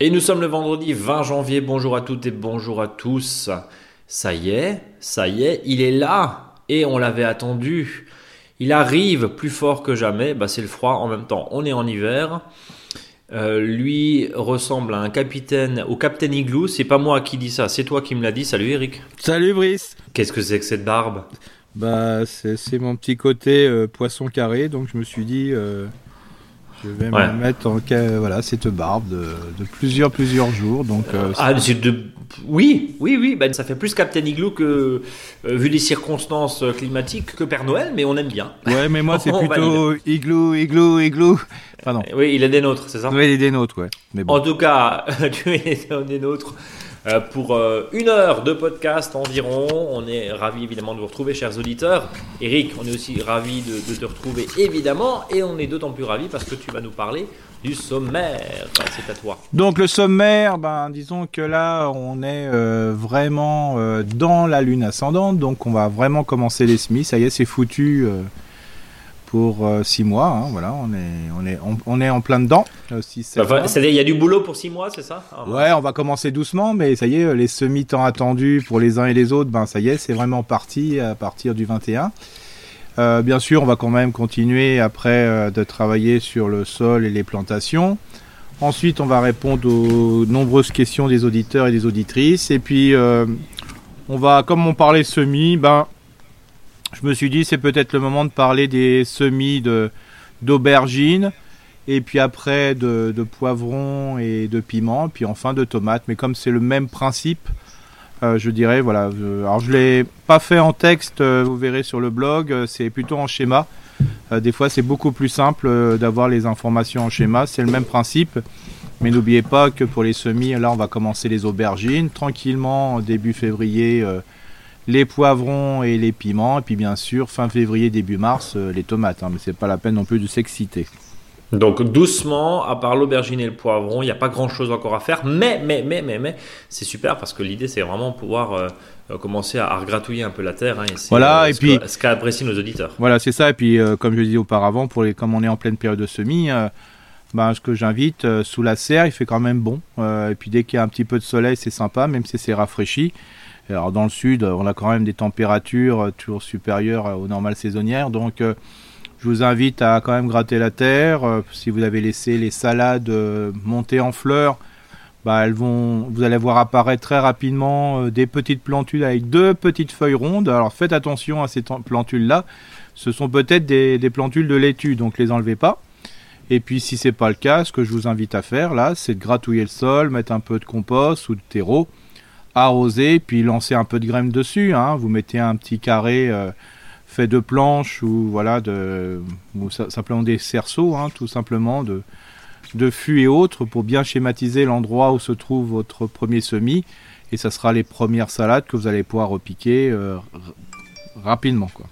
Et nous sommes le vendredi 20 janvier. Bonjour à toutes et bonjour à tous. Ça y est, ça y est, il est là et on l'avait attendu. Il arrive plus fort que jamais. Bah, c'est le froid en même temps. On est en hiver. Euh, lui ressemble à un capitaine, au capitaine Igloo. C'est pas moi qui dis ça, c'est toi qui me l'as dit. Salut Eric. Salut Brice. Qu'est-ce que c'est que cette barbe? Bah, c'est mon petit côté euh, poisson carré, donc je me suis dit, euh, je vais Ouais. me mettre en voilà cette barbe de, de plusieurs plusieurs jours. Donc euh, Ah, de... oui, oui, oui. bah, ça fait plus Captain Igloo que, vu les circonstances climatiques, que Père Noël, mais on aime bien. ouais, mais moi c'est plutôt igloo, igloo, igloo. Pardon. Oui, il est des nôtres, c'est ça? Ouais, il est des nôtres, ouais. Mais bon. En tout cas, tu es des nôtres euh, pour euh, une heure de podcast environ. On est ravis évidemment de vous retrouver, chers auditeurs. Eric, on est aussi ravis de, te retrouver évidemment. Et on est d'autant plus ravis parce que tu vas nous parler du sommaire. C'est à toi. Donc le sommaire, ben disons que là on est euh, vraiment dans la lune ascendante, donc on va vraiment commencer les semis. Ça y est, c'est foutu pour euh, six mois. hein, voilà, on est on est on, on est en plein dedans. euh, sept Enfin, il y a du boulot pour six mois, c'est ça Ah, Ouais, on va commencer doucement, mais ça y est, les semis tant attendus pour les uns et les autres, ben ça y est, c'est vraiment parti à partir du 21. Euh, bien sûr, on va quand même continuer après euh, de travailler sur le sol et les plantations. Ensuite, on va répondre aux nombreuses questions des auditeurs et des auditrices. Et puis, euh, on va, comme on parlait semis, ben, je me suis dit c'est peut-être le moment de parler des semis de d'aubergines et puis après de, poivrons et de piments, puis enfin de tomates. Mais comme c'est le même principe, euh, je dirais, voilà. je- alors je l'ai pas fait en texte, euh, vous verrez sur le blog, euh, c'est plutôt en schéma. Euh, des fois, c'est beaucoup plus simple euh, d'avoir les informations en schéma. C'est le même principe. Mais n'oubliez pas que pour les semis, là, on va commencer les aubergines tranquillement, début février, euh, les poivrons et les piments. Et puis, bien sûr, fin février, début mars, euh, les tomates. hein. mais c'est pas la peine non plus de s'exciter. Donc doucement, à part l'aubergine et le poivron, il n'y a pas grand-chose encore à faire. Mais, mais, mais, mais, mais, c'est super parce que l'idée, c'est vraiment pouvoir euh, euh, commencer à, à regratouiller un peu la terre. hein, et c'est, Voilà, et ce puis- que- ce qu'apprécient nos auditeurs. Voilà, c'est ça. Et puis, euh, comme je disais auparavant, pour les, comme on est en pleine période de semis, ben, ce que j'invite, sous la serre, il fait quand même bon. Et puis, dès qu'il y a un petit peu de soleil, c'est sympa, même si c'est rafraîchi. Alors, dans le sud, euh, on a quand même des températures euh, toujours supérieures euh, aux normales saisonnières. Donc, je vous invite à quand même gratter la terre. Si vous avez laissé les salades monter en fleurs, bah, elles vont, vous allez voir apparaître très rapidement des petites plantules avec deux petites feuilles rondes. Alors faites attention à ces plantules-là. Ce sont peut-être des, des plantules de laitue, donc les enlevez pas. Et puis si c'est pas le cas, ce que je vous invite à faire là, c'est de gratouiller le sol, mettre un peu de compost ou de terreau, arroser, puis lancer un peu de graines dessus. hein. Vous mettez un petit carré euh, fait de planches ou voilà de ou ça- simplement des cerceaux, hein, tout simplement de de fûts et autres pour bien schématiser l'endroit où se trouve votre premier semis. Et ça sera les premières salades que vous allez pouvoir repiquer euh, rapidement. Quoi.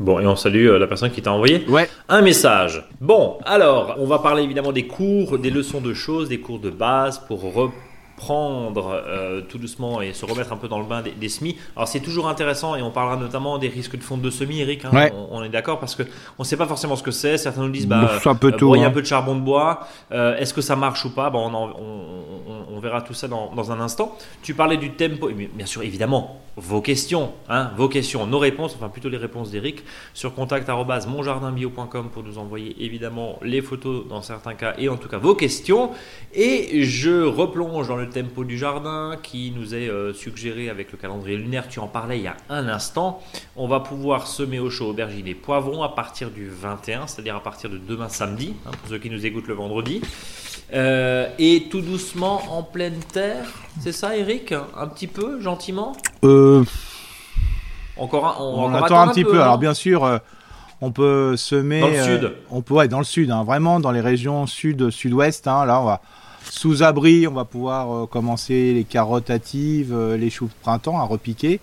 Bon, et on salue euh, la personne qui t'a envoyé Ouais. un message. Bon, alors, on va parler évidemment des cours, des leçons de choses, des cours de base pour reprendre euh, tout doucement et se remettre un peu dans le bain des, des semis. Alors, c'est toujours intéressant et on parlera notamment des risques de fonte de semis, Eric. hein. Ouais. on, on est d'accord parce que on ne sait pas forcément ce que c'est. Certains nous disent, bah, un peu euh, hein. un peu de charbon de bois. Euh, Est-ce que ça marche ou pas? Bon, on, en- on- on- on verra tout ça dans, dans un instant. Tu parlais du tempo, bien sûr, évidemment, vos questions, hein, vos questions, nos réponses, enfin plutôt les réponses d'Eric, sur contact@monjardinbio.com pour nous envoyer évidemment les photos dans certains cas et en tout cas vos questions. Et je replonge dans le tempo du jardin qui nous est euh, suggéré avec le calendrier lunaire. Tu en parlais il y a un instant. On va pouvoir semer au chaud aubergines et poivrons à partir du 21, c'est-à-dire à partir de demain samedi, hein, pour ceux qui nous écoutent le vendredi. Euh, et tout doucement en pleine terre, c'est ça Eric? Un petit peu, gentiment? Euh, Encore un, on, on, va encore attend un petit peu. Alors bien sûr, euh, on peut semer Dans le sud. On peut, ouais, dans le sud, hein, vraiment dans les régions sud, sud-ouest. hein, là, on va sous abri, on va pouvoir euh, commencer les carottes hâtives, euh, les choux de printemps à repiquer.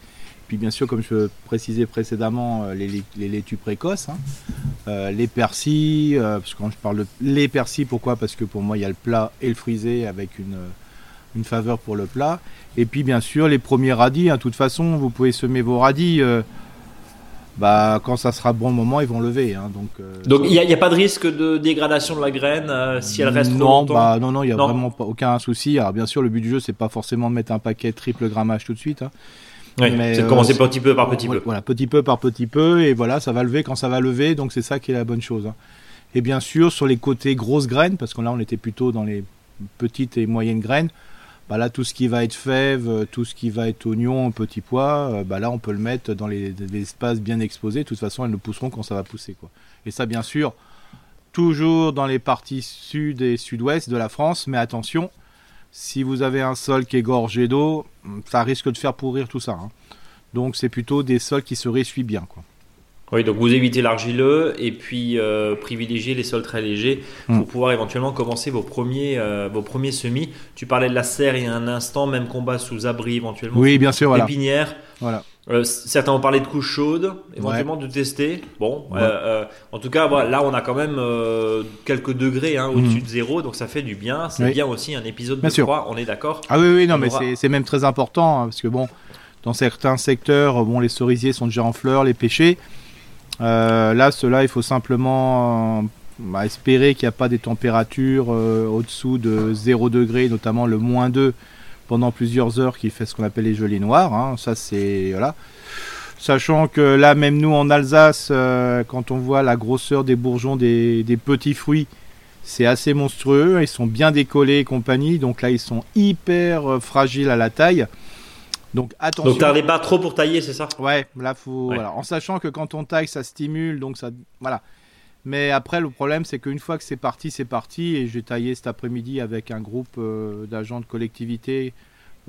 Puis bien sûr, comme je précisais précédemment, euh, les, les, laitues précoces, hein, les persils. euh, parce que quand je parle de les persils, pourquoi? Parce que pour moi, il y a le plat et le frisé avec une une faveur pour le plat. Et puis bien sûr les premiers radis. hein. De toute façon, vous pouvez semer vos radis. Bah, quand ça sera bon moment, ils vont lever. Hein, donc donc il n'y a, pas de risque de dégradation de la graine si elle reste non, trop longtemps bah, Non, non, il n'y a vraiment pas, aucun souci. Alors bien sûr, le but du jeu, c'est pas forcément de mettre un paquet triple grammage tout de suite. Hein. mais, c'est de commencer petit peu par petit peu. Voilà, petit peu par petit peu, et voilà, ça va lever quand ça va lever, donc c'est ça qui est la bonne chose. Hein. Et bien sûr, sur les côtés grosses graines, parce que là, on était plutôt dans les petites et moyennes graines, bah là, tout ce qui va être fèves, tout ce qui va être oignon, petit pois, euh, bah là, on peut le mettre dans les, espaces bien exposés. De toute façon, elles ne pousseront quand ça va pousser. Quoi. Et ça, bien sûr, toujours dans les parties sud et sud-ouest de la France, mais attention, si vous avez un sol qui est gorgé d'eau, ça risque de faire pourrir tout ça. Hein. Donc, c'est plutôt des sols qui se ressuient bien. Oui, donc vous évitez l'argileux et puis euh, privilégiez les sols très légers pour mm. pouvoir éventuellement commencer vos premiers, euh, vos premiers semis. Tu parlais de la serre il y a un instant, même combat sous abri éventuellement. Oui, bien sûr, voilà. Pépinière. Voilà. Euh, certains ont parlé de couches chaudes, éventuellement de tester. Bon, en tout cas, voilà, là on a quand même quelques degrés hein, au-dessus mm. de zéro, donc ça fait du bien. C'est bien aussi un épisode de froid, on est d'accord Ah oui, oui, non, mais c'est même très important hein, parce que bon, dans certains secteurs, bon, les cerisiers sont déjà en fleurs, les pêchers. Euh, là, cela, il faut simplement euh, bah, espérer qu'il n'y a pas des températures euh, au-dessous de 0 degré, notamment le moins 2 pendant plusieurs heures qui fait ce qu'on appelle les gelées noires. Hein. C'est. Voilà. Sachant que là, même nous en Alsace, quand on voit la grosseur des bourgeons des, des petits fruits, c'est assez monstrueux. Ils sont bien décollés et compagnie. Donc là, ils sont hyper fragiles à la taille. Donc attention. Donc t'arrives pas trop pour tailler, c'est ça? Ouais, là faut. Voilà. En sachant que quand on taille, ça stimule, donc ça. Voilà. Mais après, le problème, c'est qu'une fois que c'est parti, c'est parti. Et j'ai taillé cet après-midi avec un groupe euh, d'agents de collectivité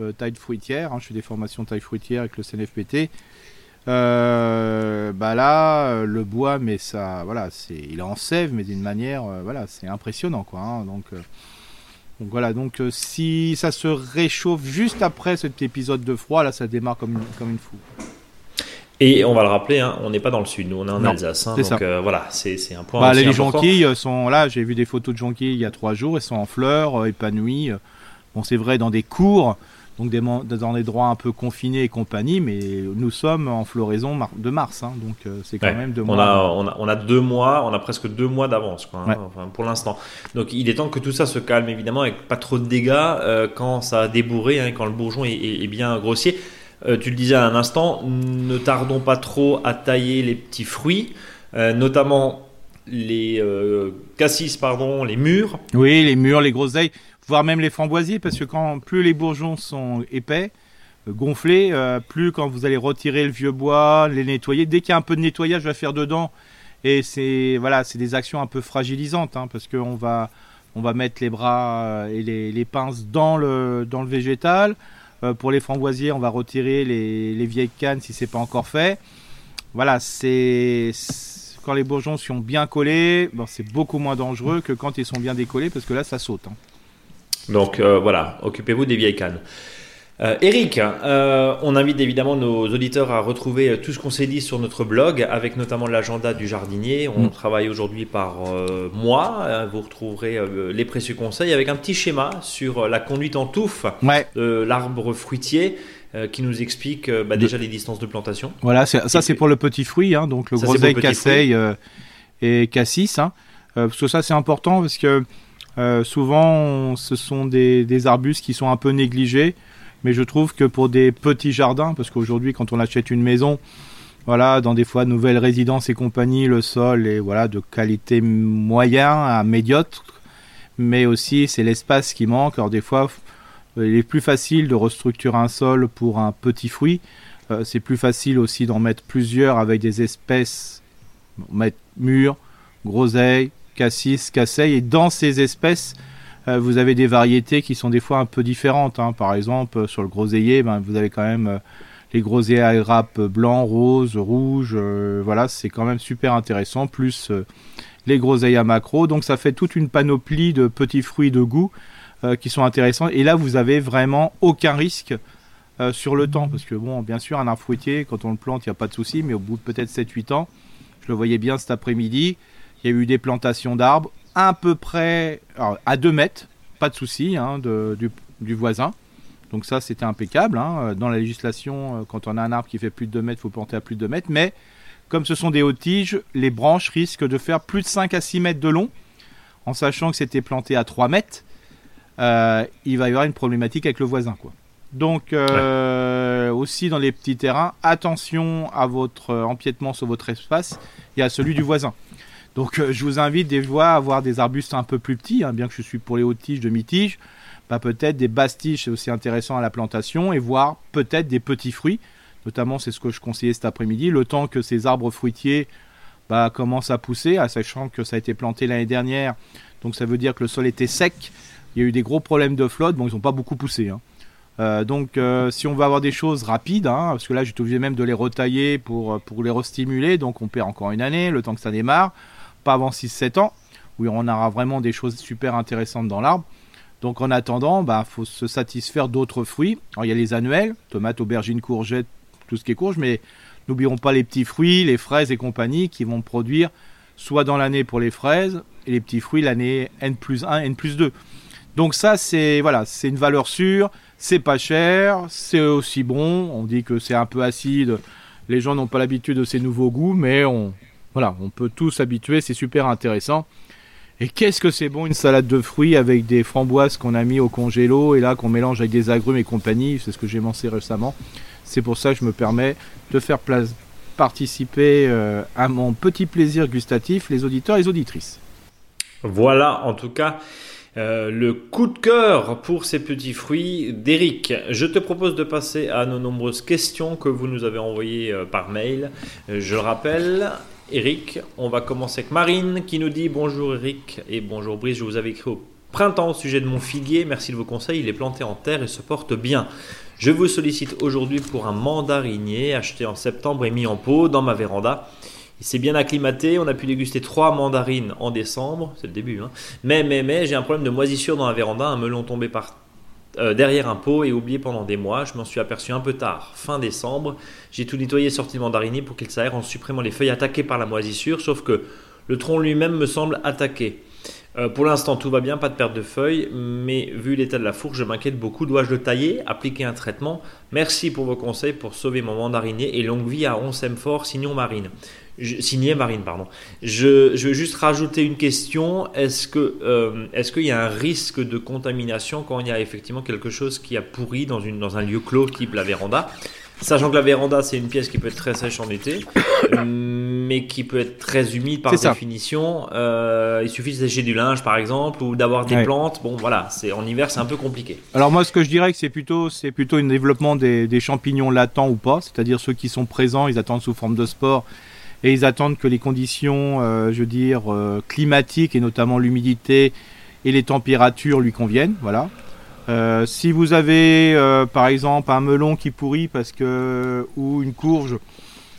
euh, taille fruitière. Hein. je fais des formations taille fruitière avec le CNFPT. Euh, bah là, le bois, mais ça, voilà, c'est, il est en sève, mais d'une manière, voilà, c'est impressionnant, quoi. Hein. donc. Donc voilà, donc euh, si ça se réchauffe juste après cet épisode de froid, là ça démarre comme une, comme une fou. Et on va le rappeler, hein, on n'est pas dans le sud, nous on est en Alsace. Hein, donc euh, voilà, c'est un point. Bah, les jonquilles sont là, j'ai vu des photos de jonquilles il y a trois jours, elles sont en fleurs, euh, épanouies. Bon, c'est vrai dans des cours, donc des, dans des endroits un peu confinés et compagnie, mais nous sommes en floraison de mars, hein, donc euh, c'est quand même deux mois. On a, on, a, on a, deux mois, on a presque deux mois d'avance hein, pour l'instant. Donc il est temps que tout ça se calme évidemment avec pas trop de dégâts euh, quand ça a débourré, hein, quand le bourgeon est, bien grossier. Euh, tu le disais à un instant, ne tardons pas trop à tailler les petits fruits, notamment les cassis, pardon, les mûres. Oui, les mûres, les groseilles voire même les framboisiers, parce que quand plus les bourgeons sont épais, euh, gonflés, euh, plus quand vous allez retirer le vieux bois, les nettoyer, dès qu'il y a un peu de nettoyage à faire dedans, et c'est voilà, c'est des actions un peu fragilisantes, hein, parce qu'on va on va mettre les bras euh, et les, pinces dans le dans le végétal. pour les framboisiers, on va retirer les, vieilles cannes si c'est pas encore fait. Voilà, c'est quand les bourgeons sont bien collés, bon, c'est beaucoup moins dangereux que quand ils sont bien décollés parce que là ça saute. Hein. Donc euh, voilà, occupez-vous des vieilles cannes. Euh, Eric, euh, on invite évidemment nos auditeurs à retrouver tout ce qu'on s'est dit sur notre blog, avec notamment l'agenda du jardinier. On mm. travaille aujourd'hui par mois. Vous retrouverez les précieux conseils avec un petit schéma sur la conduite en touffe de l'arbre fruitier. qui nous explique bah, déjà les distances de plantation. Voilà, ça c'est pour le petit fruit, hein, donc le groseille, casseille et cassis. Hein. parce que ça c'est important parce que euh, souvent, ce sont des, arbustes qui sont un peu négligés, mais je trouve que pour des petits jardins, parce qu'aujourd'hui, quand on achète une maison, voilà, dans des fois nouvelles résidences et compagnie, le sol est voilà de qualité moyen à médiocre, mais aussi c'est l'espace qui manque. Alors des fois, il est plus facile de restructurer un sol pour un petit fruit. Euh, c'est plus facile aussi d'en mettre plusieurs avec des espèces, mettre mûres, groseilles, cassis, casseille. Et dans ces espèces, euh, vous avez des variétés qui sont des fois un peu différentes. Hein. Par exemple, sur le groseillier, ben, vous avez quand même euh, les groseilliers à grappes blanc, rose, rouge. Euh, voilà, c'est quand même super intéressant. Plus les groseilles à macro. Donc ça fait toute une panoplie de petits fruits de goût qui sont intéressants. Et là, vous avez vraiment aucun risque. sur le temps, parce que bon, bien sûr, un arbre fruitier, quand on le plante, il n'y a pas de souci, mais au bout de peut-être 7-8 ans, je le voyais bien cet après-midi, il y a eu des plantations d'arbres à peu près à 2 mètres, pas de souci hein, du, voisin. Donc ça, c'était impeccable. Hein. Dans la législation, euh, quand on a un arbre qui fait plus de 2 mètres, il faut planter à plus de 2 mètres. Mais comme ce sont des hautes tiges, les branches risquent de faire plus de 5 à 6 mètres de long, en sachant que c'était planté à 3 mètres. Euh, il va y avoir une problématique avec le voisin, quoi. Donc euh, aussi dans les petits terrains, attention à votre empiètement sur votre espace et à celui du voisin. Donc euh, je vous invite des fois à avoir des arbustes un peu plus petits, hein, bien que je suis pour les hautes tiges, demi-tiges, bah, peut-être des basses tiges c'est aussi intéressant à la plantation et voir peut-être des petits fruits. Notamment c'est ce que je conseillais cet après-midi, le temps que ces arbres fruitiers bah, commencent à pousser, sachant que ça a été planté l'année dernière, donc ça veut dire que le sol était sec. Il y a eu des gros problèmes de flotte, bon ils n'ont pas beaucoup poussé. Hein. Euh, donc euh, si on veut avoir des choses rapides, hein, parce que là j'étais obligé même de les retailler pour, pour les restimuler, donc on perd encore une année, le temps que ça démarre, pas avant 6-7 ans, où on aura vraiment des choses super intéressantes dans l'arbre. Donc en attendant, il bah, faut se satisfaire d'autres fruits. Alors il y a les annuels, tomates, aubergines, courgettes, tout ce qui est courge, mais n'oublions pas les petits fruits, les fraises et compagnie qui vont produire soit dans l'année pour les fraises et les petits fruits l'année N plus 1, N plus 2. Donc ça c'est voilà, c'est une valeur sûre, c'est pas cher, c'est aussi bon. On dit que c'est un peu acide. Les gens n'ont pas l'habitude de ces nouveaux goûts, mais on, voilà, on peut tous s'habituer. C'est super intéressant. Et qu'est-ce que c'est bon une salade de fruits avec des framboises qu'on a mis au congélo et là qu'on mélange avec des agrumes et compagnie. C'est ce que j'ai mangé récemment. C'est pour ça que je me permets de faire participer euh, à mon petit plaisir gustatif les auditeurs et les auditrices. Voilà, en tout cas. Euh, le coup de cœur pour ces petits fruits d'Eric. Je te propose de passer à nos nombreuses questions que vous nous avez envoyées euh, par mail. Je le rappelle, Eric, on va commencer avec Marine qui nous dit bonjour Eric et bonjour Brice, je vous avais écrit au printemps au sujet de mon figuier, merci de vos conseils, il est planté en terre et se porte bien. Je vous sollicite aujourd'hui pour un mandarinier acheté en septembre et mis en pot dans ma véranda. Il s'est bien acclimaté. On a pu déguster trois mandarines en décembre. C'est le début. Hein. Mais, mais, mais, j'ai un problème de moisissure dans la véranda. Un melon tombé par euh, derrière un pot et oublié pendant des mois. Je m'en suis aperçu un peu tard, fin décembre. J'ai tout nettoyé, sorti le mandarinier pour qu'il s'aère en supprimant les feuilles attaquées par la moisissure. Sauf que le tronc lui-même me semble attaqué. Euh, pour l'instant, tout va bien, pas de perte de feuilles, mais vu l'état de la fourche, je m'inquiète beaucoup. Dois-je le tailler, appliquer un traitement? Merci pour vos conseils pour sauver mon mandarinier et longue vie à Onsem Fort, Marine signé Marine, pardon. Je, je, veux juste rajouter une question. Euh, est-ce qu'il y a un risque de contamination quand il y a effectivement quelque chose qui a pourri dans, dans un lieu clos type la véranda? Sachant que la véranda, c'est une pièce qui peut être très sèche en été, mais qui peut être très humide par définition. Euh, il suffit de sécher du linge, par exemple, ou d'avoir des plantes. Bon, voilà, c'est en hiver, c'est un peu compliqué. Alors moi, ce que je dirais, c'est plutôt, c'est plutôt un développement des, des champignons latents ou pas, c'est-à-dire ceux qui sont présents, ils attendent sous forme de spore et ils attendent que les conditions, euh, je veux dire, euh, climatiques et notamment l'humidité et les températures lui conviennent. Voilà. Euh, si vous avez par exemple un melon qui pourrit parce que ou une courge,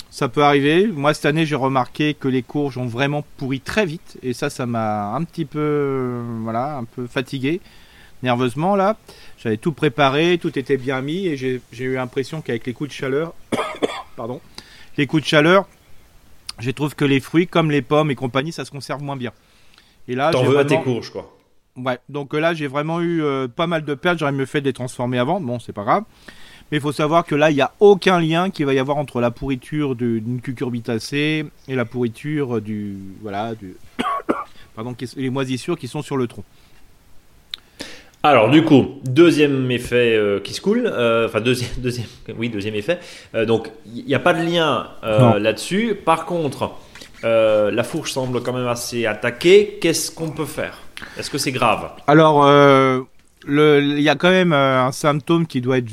ça peut arriver. Moi cette année j'ai remarqué que les courges ont vraiment pourri très vite et ça ça m'a un petit peu voilà un peu fatigué nerveusement là. J'avais tout préparé, tout était bien mis et j'ai eu l'impression qu'avec les coups de chaleur, pardon, les coups de chaleur, je trouve que les fruits, comme les pommes et compagnie, ça se conserve moins bien. Et là, T'en veux à tes courges, quoi. Ouais, donc là, j'ai vraiment eu euh, pas mal de pertes. J'aurais mieux fait de les transformer avant. Bon, c'est pas grave. Mais il faut savoir que là, il n'y a aucun lien qu'il va y avoir entre la pourriture d'une cucurbitacée et la pourriture du. Voilà, du. Pardon, les moisissures qui sont sur le tronc. Alors du coup, deuxième effet euh, qui se coule, euh, enfin deuxième, deuxième, oui deuxième effet. Euh, donc il n'y a pas de lien là-dessus. Par contre, la fourche semble quand même assez attaquée. Qu'est-ce qu'on peut faire? Est-ce que c'est grave Alors il y a quand même un symptôme qui doit être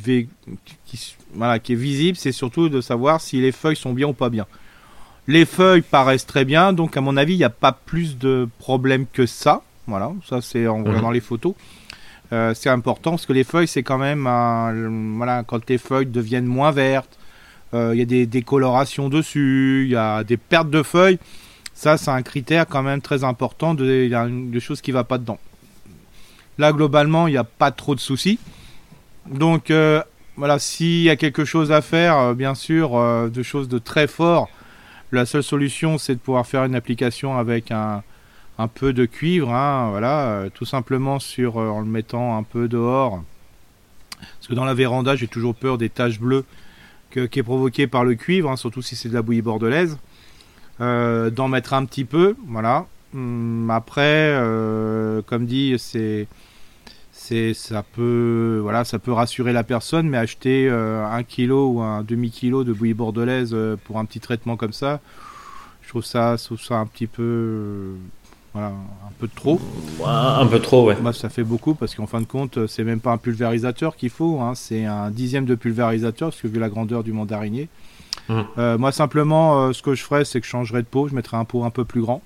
qui, voilà, qui est visible, c'est surtout de savoir si les feuilles sont bien ou pas bien. Les feuilles paraissent très bien, donc à mon avis, il n'y a pas plus de problème que ça. Voilà, ça c'est en regardant mhm. les photos. Euh, c'est important parce que les feuilles, c'est quand même, voilà, quand les feuilles deviennent moins vertes, euh, il y a des décolorations dessus, il y a des pertes de feuilles. Ça, c'est un critère quand même très important de, choses qui ne va pas dedans. Là, globalement, il n'y a pas trop de soucis. Donc, euh, voilà, s'il y a quelque chose à faire, bien sûr, de choses de très fort, la seule solution, c'est de pouvoir faire une application avec un, un peu de cuivre, hein, voilà, euh, tout simplement sur euh, en le mettant un peu dehors. Parce que dans la véranda, j'ai toujours peur des taches bleues qui est provoquée par le cuivre, hein, surtout si c'est de la bouillie bordelaise. D'en mettre un petit peu, voilà. Hum, après, comme dit, c'est ça peut voilà ça peut rassurer la personne mais acheter un kilo ou un demi kilo de bouillie bordelaise pour un petit traitement comme ça je trouve ça je trouve ça un petit peu voilà, un peu trop. Un peu trop, ouais. Bah, ça fait beaucoup parce qu'en fin de compte, c'est même pas un pulvérisateur qu'il faut, hein, c'est un dixième de pulvérisateur parce que vu la grandeur du mandarinier. Mmh. Euh, moi, simplement, euh, ce que je ferais, c'est que je changerais de pot, je mettrais un pot un peu plus grand.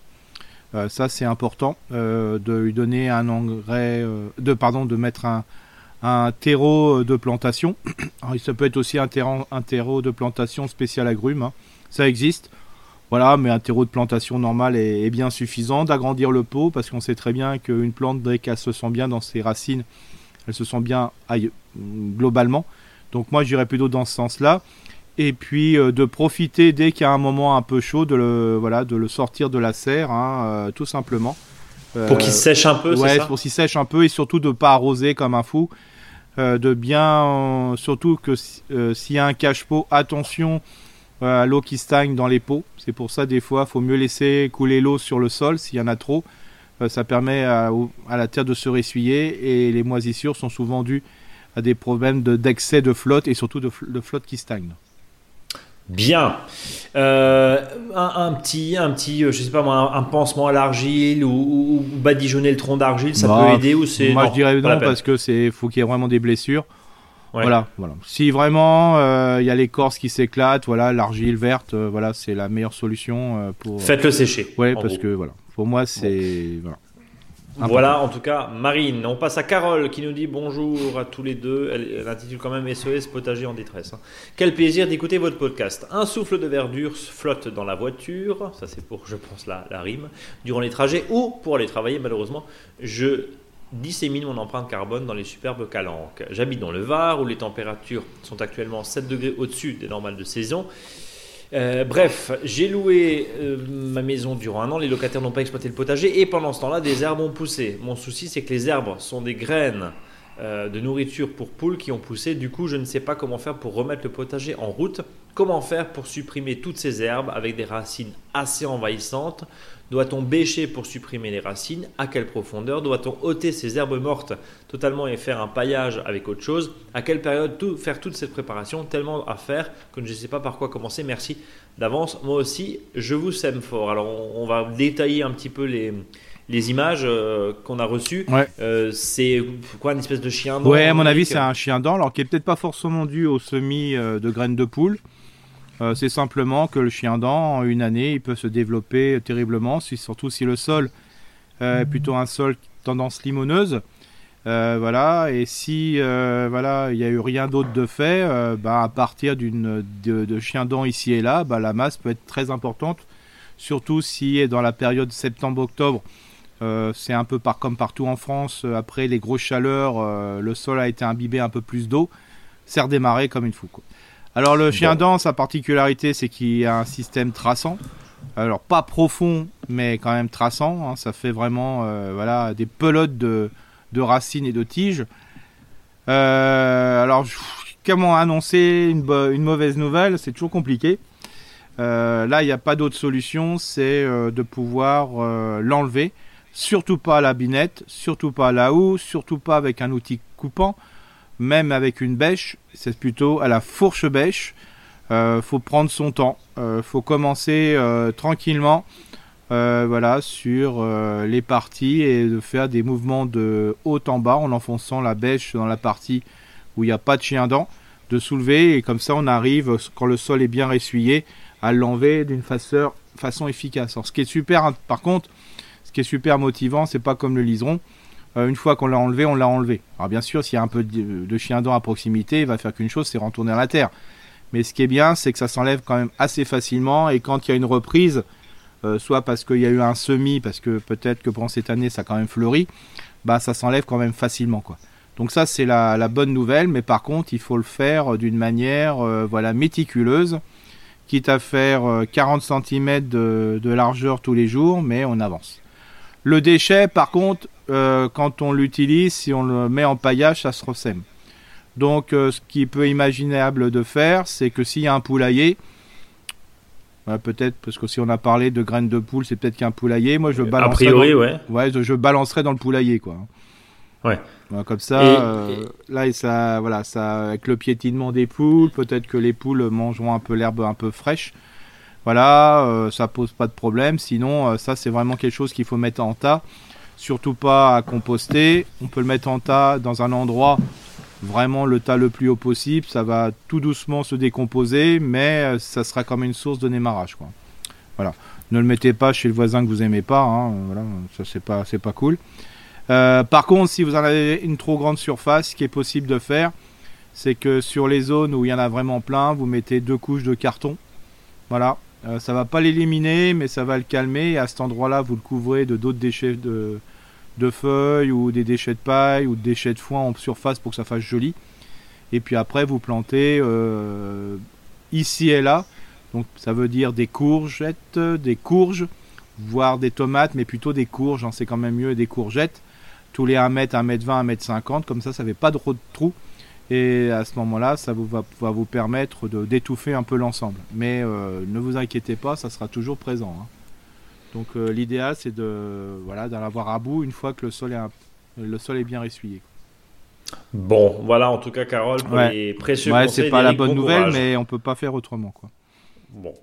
Euh, ça, c'est important de lui donner un engrais, de pardon, de mettre un, terreau de plantation. Ça peut être aussi un, terreau, un terreau de plantation spécial agrumes. Hein. Ça existe. Voilà, mais un terreau de plantation normal est, bien suffisant. D'agrandir le pot, parce qu'on sait très bien qu'une plante, dès qu'elle se sent bien dans ses racines, elle se sent bien globalement. Donc moi, j'irais plutôt dans ce sens-là. Et puis euh, de profiter dès qu'il y a un moment un peu chaud, de le, voilà, de le sortir de la serre, hein, euh, tout simplement. pour qu'il sèche un peu, ouais, c'est ça pour qu'il sèche un peu et surtout de ne pas arroser comme un fou. Euh, de bien, surtout que s'il y a un cache-pot, attention à l'eau qui stagne dans les pots. C'est pour ça, des fois, il faut mieux laisser couler l'eau sur le sol s'il y en a trop. Euh, ça permet à, la terre de se ressuyer et les moisissures sont souvent dues à des problèmes d'excès de, flotte et surtout de, flotte qui stagne. Bien. Euh, un, petit, un petit, euh, je sais pas moi, un, pansement à l'argile ou, badigeonner le tronc d'argile, ça bah, peut aider ou c'est Moi, je dirais non parce que c'est faut qu'il y ait vraiment des blessures. Voilà, voilà. Si vraiment il euh, y a l'écorce qui s'éclate, voilà, l'argile verte, euh, voilà, c'est la meilleure solution pour. Faites-le sécher. Ouais, parce que voilà, pour moi c'est voilà. Voilà, en tout cas, Marine. On passe à Carole qui nous dit bonjour à tous les deux. Elle, intitule quand même SOS potager en détresse. Hein. Quel plaisir d'écouter votre podcast. Un souffle de verdure flotte dans la voiture. Ça, c'est pour, je pense, la, la rime. Durant les trajets ou pour aller travailler, malheureusement. Je dissémine mon empreinte carbone dans les superbes calanques. J'habite dans le Var où les températures sont actuellement 7 degrés au-dessus des normales de saison. Euh, bref, j'ai loué euh, ma maison durant un an, les locataires n'ont pas exploité le potager. Et pendant ce temps-là, des herbes ont poussé. Mon souci, c'est que les herbes sont des graines euh, de nourriture pour poules qui ont poussé. Du coup, je ne sais pas comment faire pour remettre le potager en route. Comment faire pour supprimer toutes ces herbes avec des racines assez envahissantes? Doit-on bêcher pour supprimer les racines? À quelle profondeur? Doit-on ôter ces herbes mortes totalement et faire un paillage avec autre chose? À quelle période faire toute cette préparation? Tellement à faire que je ne sais pas par quoi commencer. Merci d'avance. Moi aussi, je vous sème fort. Alors, on va détailler un petit peu les les images euh, qu'on a reçues. Euh, c'est quoi une espèce de chien dent Ouais, à mon avis, c'est un chien dent, alors qui est peut-être pas forcément dû au semis euh, de graines de poule. c'est simplement que le chien dent, en une année, il peut se développer terriblement, surtout si le sol est plutôt un sol tendance limoneuse. voilà, et si voilà, il n'y a eu rien d'autre de fait, bah, à partir d'une de, chien dent ici et là, bah, la masse peut être très importante, surtout si dans la période septembre-octobre, euh, c'est un peu par, comme partout en France. Euh, après les grosses chaleurs, euh, le sol a été imbibé un peu plus d'eau. C'est redémarré comme il faut. Alors le chien dent, sa particularité, c'est qu'il a un système traçant. Alors pas profond, mais quand même traçant. Hein. Ça fait vraiment voilà, des pelotes de, racines et de tiges. alors comment annoncer une, une mauvaise nouvelle? C'est toujours compliqué. là, il n'y a pas d'autre solution, c'est de pouvoir l'enlever Surtout pas à la binette, surtout pas à la houe, surtout pas avec un outil coupant, même avec une bêche, c'est plutôt à la fourche bêche. Euh, faut prendre son temps, euh, faut commencer euh, tranquillement, voilà, sur les parties et de faire des mouvements de haut en bas en enfonçant la bêche dans la partie où il n'y a pas de chien dent, de soulever et comme ça on arrive quand le sol est bien essuyé à l'enlever d'une façon, façon efficace. Alors, ce qui est super, hein, par contre, qui est super motivant, c'est pas comme le liseron. Euh, une fois qu'on l'a enlevé, on l'a enlevé. Alors bien sûr, s'il y a un peu de, chien dent à proximité, il va faire qu'une chose, c'est retourner à la terre. Mais ce qui est bien, c'est que ça s'enlève quand même assez facilement. Et quand il y a une reprise, euh, soit parce qu'il y a eu un semis, parce que peut-être que pendant cette année ça a quand même fleuri, bah ça s'enlève quand même facilement quoi. Donc ça c'est la, bonne nouvelle, mais par contre il faut le faire d'une manière euh, voilà méticuleuse, quitte à faire 40 cm de largeur tous les jours, mais on avance. Le déchet, par contre, euh, quand on l'utilise, si on le met en paillage, ça se ressème. Donc, euh, ce qui peut imaginable de faire, c'est que s'il y a un poulailler, peut-être parce que si on a parlé de graines de poule, c'est peut-être qu'un poulailler. Moi, je balancerais. A priori, dans... ouais. Ouais, je, balancerais dans le poulailler, quoi. Ouais. comme ça, euh, là, et ça, voilà, ça, avec le piétinement des poules, peut-être que les poules mangeront un peu l'herbe un peu fraîche. Voilà, euh, ça pose pas de problème. Sinon, euh, ça, c'est vraiment quelque chose qu'il faut mettre en tas. Surtout pas à composter. On peut le mettre en tas dans un endroit vraiment le tas le plus haut possible. Ça va tout doucement se décomposer, mais ça sera comme une source de démarrage. Voilà. Ne le mettez pas chez le voisin que vous aimez pas. Hein. Voilà, ça c'est pas, c'est pas cool. Euh, par contre, si vous en avez une trop grande surface, ce qui est possible de faire, c'est que sur les zones où il y en a vraiment plein, vous mettez deux couches de carton. Voilà. Euh, ça va pas l'éliminer, mais ça va le calmer. Et à cet endroit-là, vous le couvrez de d'autres déchets de, feuilles ou des déchets de paille ou des déchets de foin en surface pour que ça fasse joli. Et puis après, vous plantez euh, ici et là. Donc ça veut dire des courgettes, des courges, voire des tomates, mais plutôt des courges. Hein, c'est quand même mieux des courgettes tous les 1 mètre, 1 mètre 20, 1 mètre 50, comme ça, ça fait pas de trou. Et à ce moment-là, ça vous, va, vous permettre d'étouffer un peu l'ensemble. Mais euh, ne vous inquiétez pas, ça sera toujours présent. Hein. Donc euh, l'idéal, c'est de voilà d'en avoir à bout une fois que le sol est, le sol est bien essuyé. Bon, voilà en tout cas, Carole, pour les précieux ouais, c'est pas la bonne nouvelle, mais on peut pas faire autrement, quoi. Bon.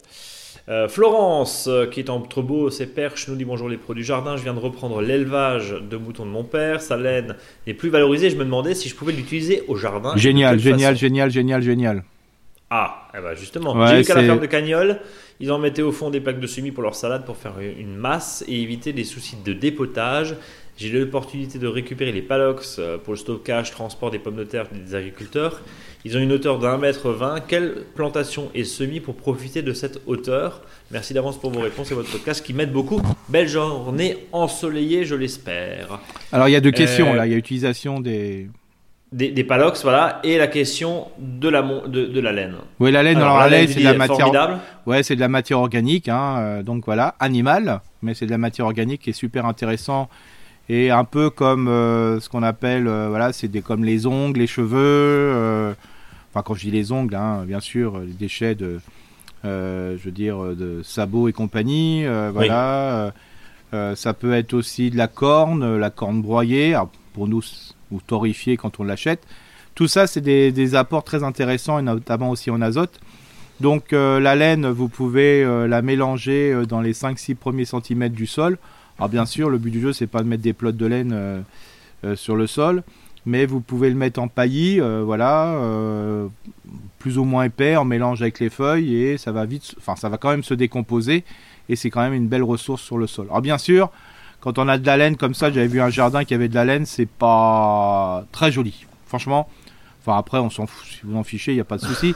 Euh, Florence, euh, qui est entre beau ses perches, nous dit bonjour les produits jardin. Je viens de reprendre l'élevage de moutons de mon père. Sa laine n'est plus valorisée. Je me demandais si je pouvais l'utiliser au jardin. Génial, génial, génial, génial, génial. Ah, eh ben justement. J'ai vu qu'à la ferme de Cagnol, ils en mettaient au fond des plaques de semis pour leur salade pour faire une masse et éviter les soucis de dépotage. J'ai eu l'opportunité de récupérer les palox euh, pour le stockage, transport des pommes de terre des agriculteurs. Ils ont une hauteur d'un mètre vingt. Quelle plantation est semis pour profiter de cette hauteur? Merci d'avance pour vos réponses et votre podcast qui m'aide beaucoup. Belle journée ensoleillée, je l'espère. Alors il y a deux questions euh, là. Il y a l'utilisation des... des... palox, voilà, et la question de la, de, la laine. Oui, la laine, alors, la, laine, c'est de la matière. Ouais, c'est de la matière organique, hein, euh, donc voilà, animale, mais c'est de la matière organique qui est super intéressant et un peu comme euh, ce qu'on appelle, voilà, c'est des, comme les ongles, les cheveux, enfin quand je dis les ongles, hein, bien sûr, les déchets de, euh, je veux dire, de sabots et compagnie, euh, voilà. Euh, ça peut être aussi de la corne, la corne broyée, pour nous, ou torréfiée quand on l'achète. Tout ça, c'est des, apports très intéressants, et notamment aussi en azote. Donc la laine, vous pouvez la mélanger dans les 5-6 premiers centimètres du sol. Alors bien sûr, le but du jeu, c'est pas de mettre des plots de laine sur le sol mais vous pouvez le mettre en paillis, euh, voilà, euh, plus ou moins épais, en mélange avec les feuilles, et ça va vite, enfin ça va quand même se décomposer, et c'est quand même une belle ressource sur le sol. Alors bien sûr, quand on a de la laine comme ça, j'avais vu un jardin qui avait de la laine, c'est pas très joli, franchement. Enfin après, on s'en fout, si vous en fichez, il n'y a pas de souci.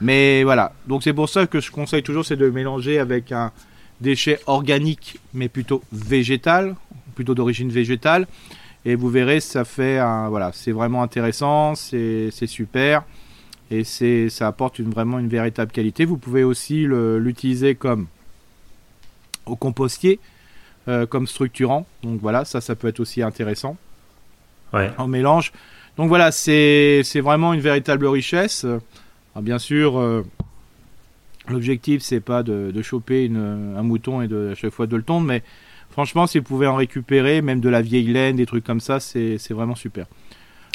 Mais voilà, donc c'est pour ça que je conseille toujours, c'est de mélanger avec un déchet organique, mais plutôt végétal, plutôt d'origine végétale. Et vous verrez, ça fait un, voilà, c'est vraiment intéressant, c'est super et c'est ça apporte une, vraiment une véritable qualité. Vous pouvez aussi l'utiliser comme au compostier, euh, comme structurant. Donc voilà, ça, ça peut être aussi intéressant ouais. en mélange. Donc voilà, c'est vraiment une véritable richesse. bien sûr, euh, l'objectif c'est pas de, de choper une, un mouton et de à chaque fois de le tondre, mais Franchement, si vous pouvez en récupérer, même de la vieille laine, des trucs comme ça, c'est vraiment super.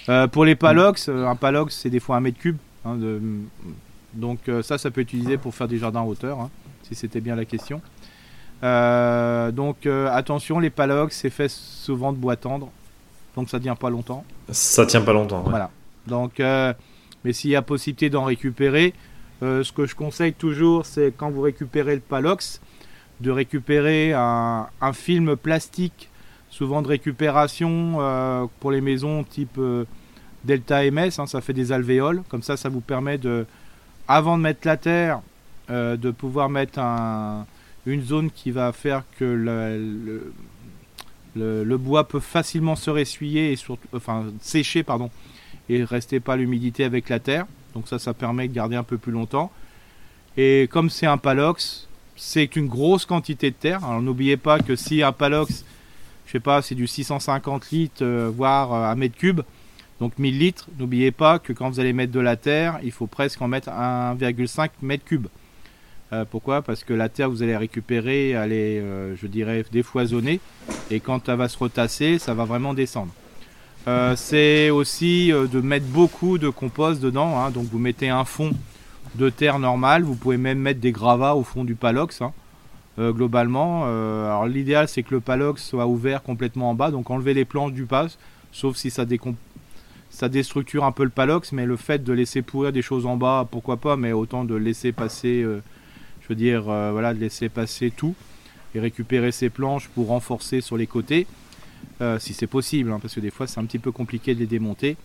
Euh, pour les palox, euh, un palox c'est des fois un mètre cube. Hein, donc euh, ça, ça peut être utilisé pour faire des jardins en hauteur, hein, si c'était bien la question. donc attention, les palox c'est fait souvent de bois tendre, donc ça tient pas longtemps. Ça tient pas longtemps. Voilà. Donc, mais s'il y a possibilité d'en récupérer, ce que je conseille toujours, c'est quand vous récupérez le palox, de récupérer un, film plastique, souvent de récupération euh, pour les maisons type euh, Delta MS, hein, ça fait des alvéoles, comme ça ça vous permet de, avant de mettre la terre, euh, de pouvoir mettre une zone qui va faire que le, le, bois peut facilement se ressuyer et surtout, enfin sécher pardon, et rester pas l'humidité avec la terre. Donc ça, ça permet de garder un peu plus longtemps. Et comme c'est un palox, c'est une grosse quantité de terre. Alors n'oubliez pas que si un palox, je sais pas, c'est du 650 litres, euh, voire euh, un mètre cube, donc 1000 litres, n'oubliez pas que quand vous allez mettre de la terre, il faut presque en mettre 1,5 mètre cube. pourquoi? Parce que la terre, vous allez récupérer, elle est, je dirais, défoisonnée. Et quand elle va se retasser, ça va vraiment descendre. c'est aussi de mettre beaucoup de compost dedans. Hein. donc vous mettez un fond de terre normale. Vous pouvez même mettre des gravats au fond du palox. Hein. Euh, globalement. Euh, l'idéal c'est que le palox soit ouvert complètement en bas, donc enlever les planches du pass, sauf si ça, ça déstructure un peu le palox, mais le fait de laisser pourrir des choses en bas, pourquoi pas, mais autant de laisser passer, euh, je veux dire, voilà, de laisser passer tout et récupérer ces planches pour renforcer sur les côtés, si c'est possible, hein, parce que des fois c'est un petit peu compliqué de les démonter.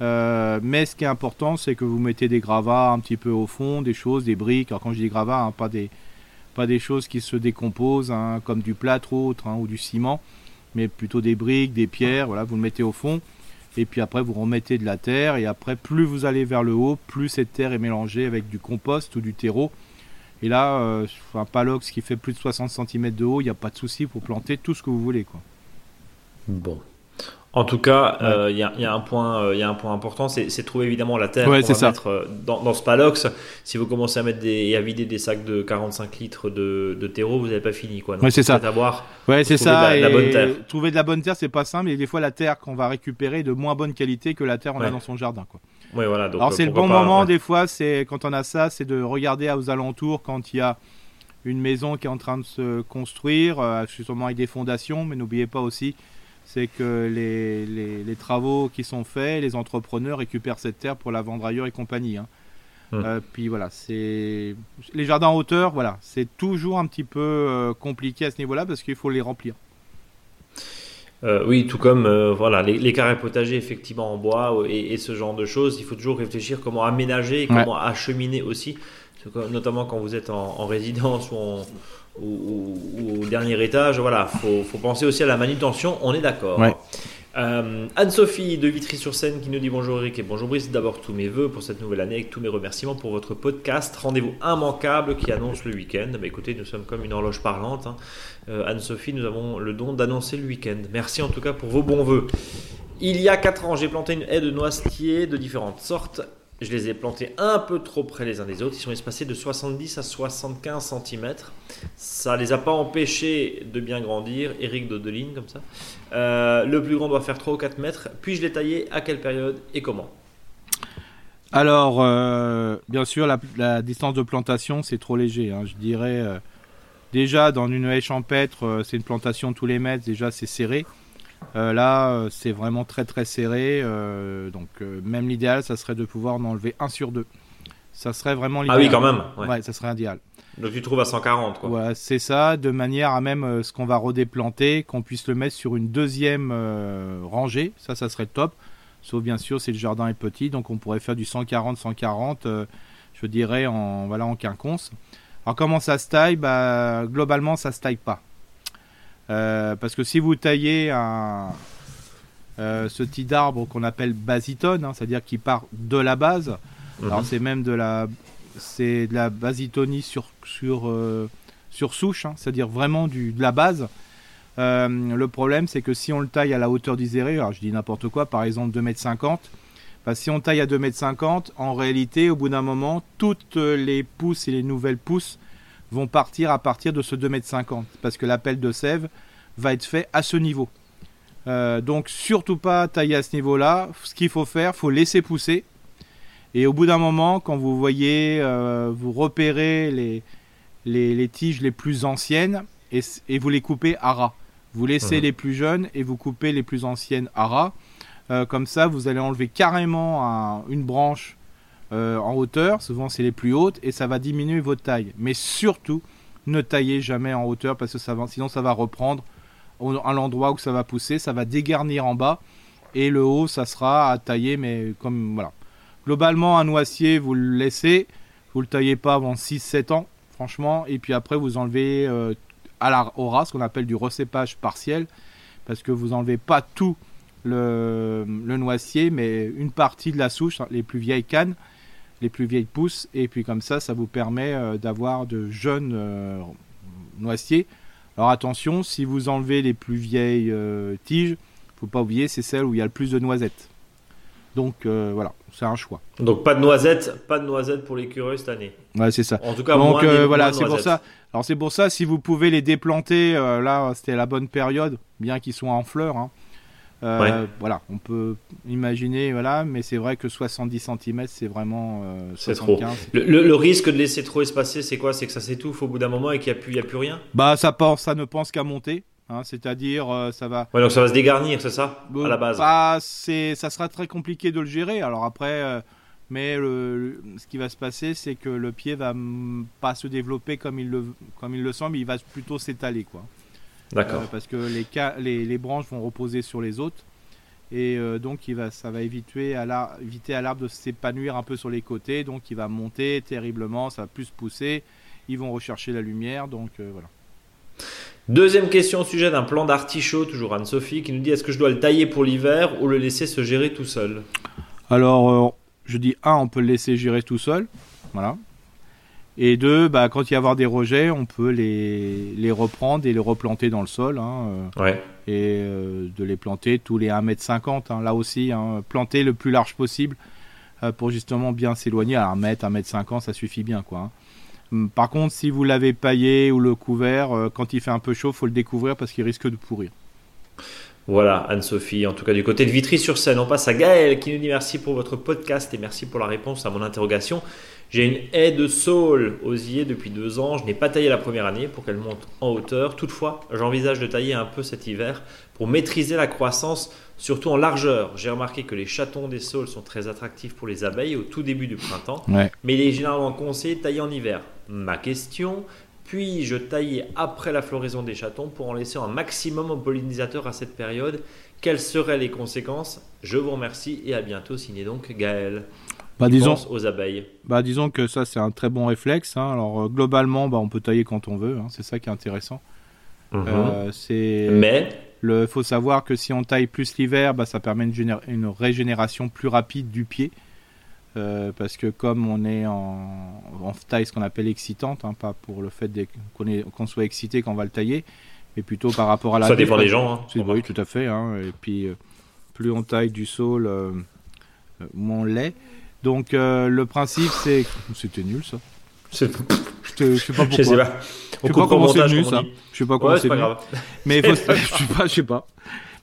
Mais ce qui est important, c'est que vous mettez des gravats un petit peu au fond, des choses, des briques. Alors quand je dis gravats, hein, pas des, pas des choses qui se décomposent, hein, comme du plâtre ou autre, hein, ou du ciment, mais plutôt des briques, des pierres, voilà, vous le mettez au fond, et puis après vous remettez de la terre, et après plus vous allez vers le haut, plus cette terre est mélangée avec du compost ou du terreau. Et là, euh, un palox qui fait plus de 60 cm de haut, il n'y a pas de souci pour planter tout ce que vous voulez. Quoi. Bon, en tout cas, euh, il y, a un point, euh, il y a un point important, c'est trouver évidemment la terre ouais, mettre euh, dans, ce palox. Si vous commencez à mettre des, et à vider des sacs de 45 litres de, de terreau, vous n'avez pas fini, quoi. Donc, c'est ça. Avoir, ouais, c'est ça. De la, bonne terre. Trouver de la bonne terre, c'est pas simple. Et des fois, la terre qu'on va récupérer est de moins bonne qualité que la terre qu'on a dans son jardin, quoi. Ouais, voilà. Donc, Alors c'est le bon moment des fois, c'est quand on a ça, c'est de regarder aux alentours quand il y a une maison qui est en train de se construire, justement avec des fondations, mais n'oubliez pas aussi c'est que les, travaux qui sont faits, les entrepreneurs récupèrent cette terre pour la vendre ailleurs et compagnie. Hein. Hum. Euh, puis voilà, c'est les jardins en hauteur, voilà, c'est toujours un petit peu euh, compliqué à ce niveau-là parce qu'il faut les remplir. Euh, oui, tout comme voilà les, carrés potagers effectivement en bois et, ce genre de choses, il faut toujours réfléchir comment aménager et comment acheminer aussi, notamment quand vous êtes en résidence ou en, ou, au dernier étage. Voilà, faut, faut penser aussi à la manutention. On est d'accord. Euh, Anne-Sophie de Vitry-sur-Seine qui nous dit bonjour Eric et bonjour Brice. D'abord tous mes voeux pour cette nouvelle année avec tous mes remerciements pour votre podcast. Rendez-vous immanquable qui annonce le week-end. Bah, écoutez, nous sommes comme une horloge parlante. Hein. Euh, Anne-Sophie, nous avons le don d'annoncer le week-end. Merci en tout cas pour vos bons voeux. Il y a 4 ans, j'ai planté une haie de noisetiers de différentes sortes je les ai plantés un peu trop près les uns des autres. Ils sont espacés de 70 à 75 cm. Ça les a pas empêchés de bien grandir. Eric Dodeline, comme ça. Euh, le plus grand doit faire 3 ou 4 mètres. Puis je l'ai taillé à quelle période? Et comment? Alors, euh, bien sûr, la, distance de plantation, c'est trop léger. Hein. Je dirais, euh, déjà, dans une haie champêtre, c'est une plantation tous les mètres. Déjà, c'est serré. Euh, là, euh, c'est vraiment très très serré. Euh, donc, même l'idéal, ça serait de pouvoir en enlever un sur deux. Ça serait vraiment l'idéal. Ah oui, quand même. Ouais, ça serait idéal. Donc tu trouves à 140 quoi. Ouais, c'est ça, de manière à même ce qu'on va redéplanter, qu'on puisse le mettre sur une deuxième rangée. Ça, ça serait top. Sauf bien sûr si le jardin est petit, donc on pourrait faire du 140-140, je dirais en voilà en quinconce. Alors comment ça se taille? Bah, Globalement, ça se taille pas. Euh, parce que si vous taillez un, euh, ce type d'arbre qu'on appelle basitone, hein, c'est-à-dire qui part de la base, mhm. alors c'est même de la, c'est de la basitonie sur, sur, euh, sur souche, hein, c'est-à-dire vraiment du, de la base. le problème, c'est que si on le taille à la hauteur d'iséré, alors je dis n'importe quoi, par exemple 2,50 m, bah, si on taille à 2,50 m, en réalité, au bout d'un moment, toutes les pousses et les nouvelles pousses vont partir à partir de ce 2,50 m parce que l'appel de sève va être fait à ce niveau. Euh, donc surtout pas tailler à ce niveau-là. Ce qu'il faut faire, faut laisser pousser. Et au bout d'un moment, quand vous voyez, euh, vous repérez les, les, tiges les plus anciennes et, vous les coupez à ras. Vous laissez les plus jeunes et vous coupez les plus anciennes à ras. Euh, comme ça, vous allez enlever carrément une branche euh, en hauteur, souvent c'est les plus hautes, et ça va diminuer votre taille. Mais surtout, ne taillez jamais en hauteur parce que ça va, sinon ça va reprendre à l'endroit où ça va pousser, ça va dégarnir en bas, et le haut, ça sera à tailler, mais comme voilà. Globalement, un noisier, vous le laissez, vous le taillez pas avant 6-7 ans, franchement, et puis après vous enlevez euh, à la, au ras, ce qu'on appelle du recépage partiel, parce que vous enlevez pas tout le, le noisier, mais une partie de la souche, les plus vieilles cannes, les plus vieilles pousses, et puis comme ça, ça vous permet euh, d'avoir de jeunes euh, noisiers. Alors attention, si vous enlevez les plus vieilles euh, tiges, faut pas oublier, c'est celle où il y a le plus de noisettes. Donc voilà, c'est un choix. Donc pas de noisettes, pas de noisettes pour l'écureuil cette année. Ouais, c'est ça. En tout cas, Donc moins voilà, c'est pour ça. Alors c'est pour ça, si vous pouvez les déplanter, là c'était la bonne période, bien qu'ils soient en fleurs. Hein. Euh, voilà, on peut imaginer, voilà, mais c'est vrai que 70 cm, c'est vraiment euh, c'est trop. Le, risque de laisser trop espacer, c'est quoi? C'est que ça s'étouffe au bout d'un moment et qu'il n'y a, plus, a plus rien? Bah, ça, pense, ça ne pense qu'à monter. Hein, c'est-à-dire, euh, ça va. Ouais, donc ça va se dégarnir, c'est ça À la base? bah, c'est, Ça sera très compliqué de le gérer. Alors après, mais le, ce qui va se passer, c'est que le pied va pas se développer comme il le, comme il le semble, il va plutôt s'étaler, quoi. D'accord. Euh, parce que les, les, les, branches vont reposer sur les autres. Et euh, donc, il va, ça va éviter à l'arbre de s'épanouir un peu sur les côtés. Donc, il va monter terriblement, ça va plus pousser. Ils vont rechercher la lumière. Donc, euh, voilà. Deuxième question au sujet d'un plan d'artichaut, toujours Anne-Sophie, qui nous dit est-ce que je dois le tailler pour l'hiver ou le laisser se gérer tout seul? Alors, je dis un, on peut le laisser gérer tout seul. Voilà. Et deux, bah, quand il y a avoir des rejets, on peut les, les reprendre et les replanter dans le sol. Hein, euh, ouais. Et euh, de les planter tous les 1m50. Hein, là aussi, hein, planter le plus large possible euh, pour justement bien s'éloigner. À 1 m 1m50, ça suffit bien. quoi. Hein. Hum, par contre, si vous l'avez paillé ou le couvert, quand il fait un peu chaud, faut le découvrir parce qu'il risque de pourrir. Voilà, Anne-Sophie. En tout cas, du côté de Vitry-sur-Seine, on passe à Gaël qui nous dit merci pour votre podcast et merci pour la réponse à mon interrogation. J'ai une haie de saule osier depuis deux ans. Je n'ai pas taillé la première année pour qu'elle monte en hauteur. Toutefois, j'envisage de tailler un peu cet hiver pour maîtriser la croissance, surtout en largeur. J'ai remarqué que les chatons des saules sont très attractifs pour les abeilles au tout début du printemps, mais il est généralement conseillé de tailler en hiver. Ma question, puis-je tailler après la floraison des chatons pour en laisser un maximum aux pollinisateurs à cette période? Quelles seraient les conséquences? Je vous remercie et à bientôt. Signé donc Gaël. Bah, disons, aux abeilles. Bah, disons que ça c'est un très bon réflexe. Hein. Alors euh, globalement, bah, on peut tailler quand on veut. Hein. C'est ça qui est intéressant. Mhm. Euh, c'est. Mais. Il faut savoir que si on taille plus l'hiver, bah, ça permet une, une, régénération plus rapide du pied. Euh, parce que comme on est en, taille ce qu'on appelle excitante, hein, pas pour le fait qu'on soit excité quand on va le tailler, mais plutôt par rapport à la. Ça dépend des gens. Hein, oui, tout à fait. Et puis plus on taille du sol, moins on l'est. Donc le principe c'est. C'était nul ça. Je, je sais pas pourquoi. Je sais pas. Je sais pas comment c'est venu ça. Je sais pas comment c'est venu. Mais faut, je sais pas, je sais pas.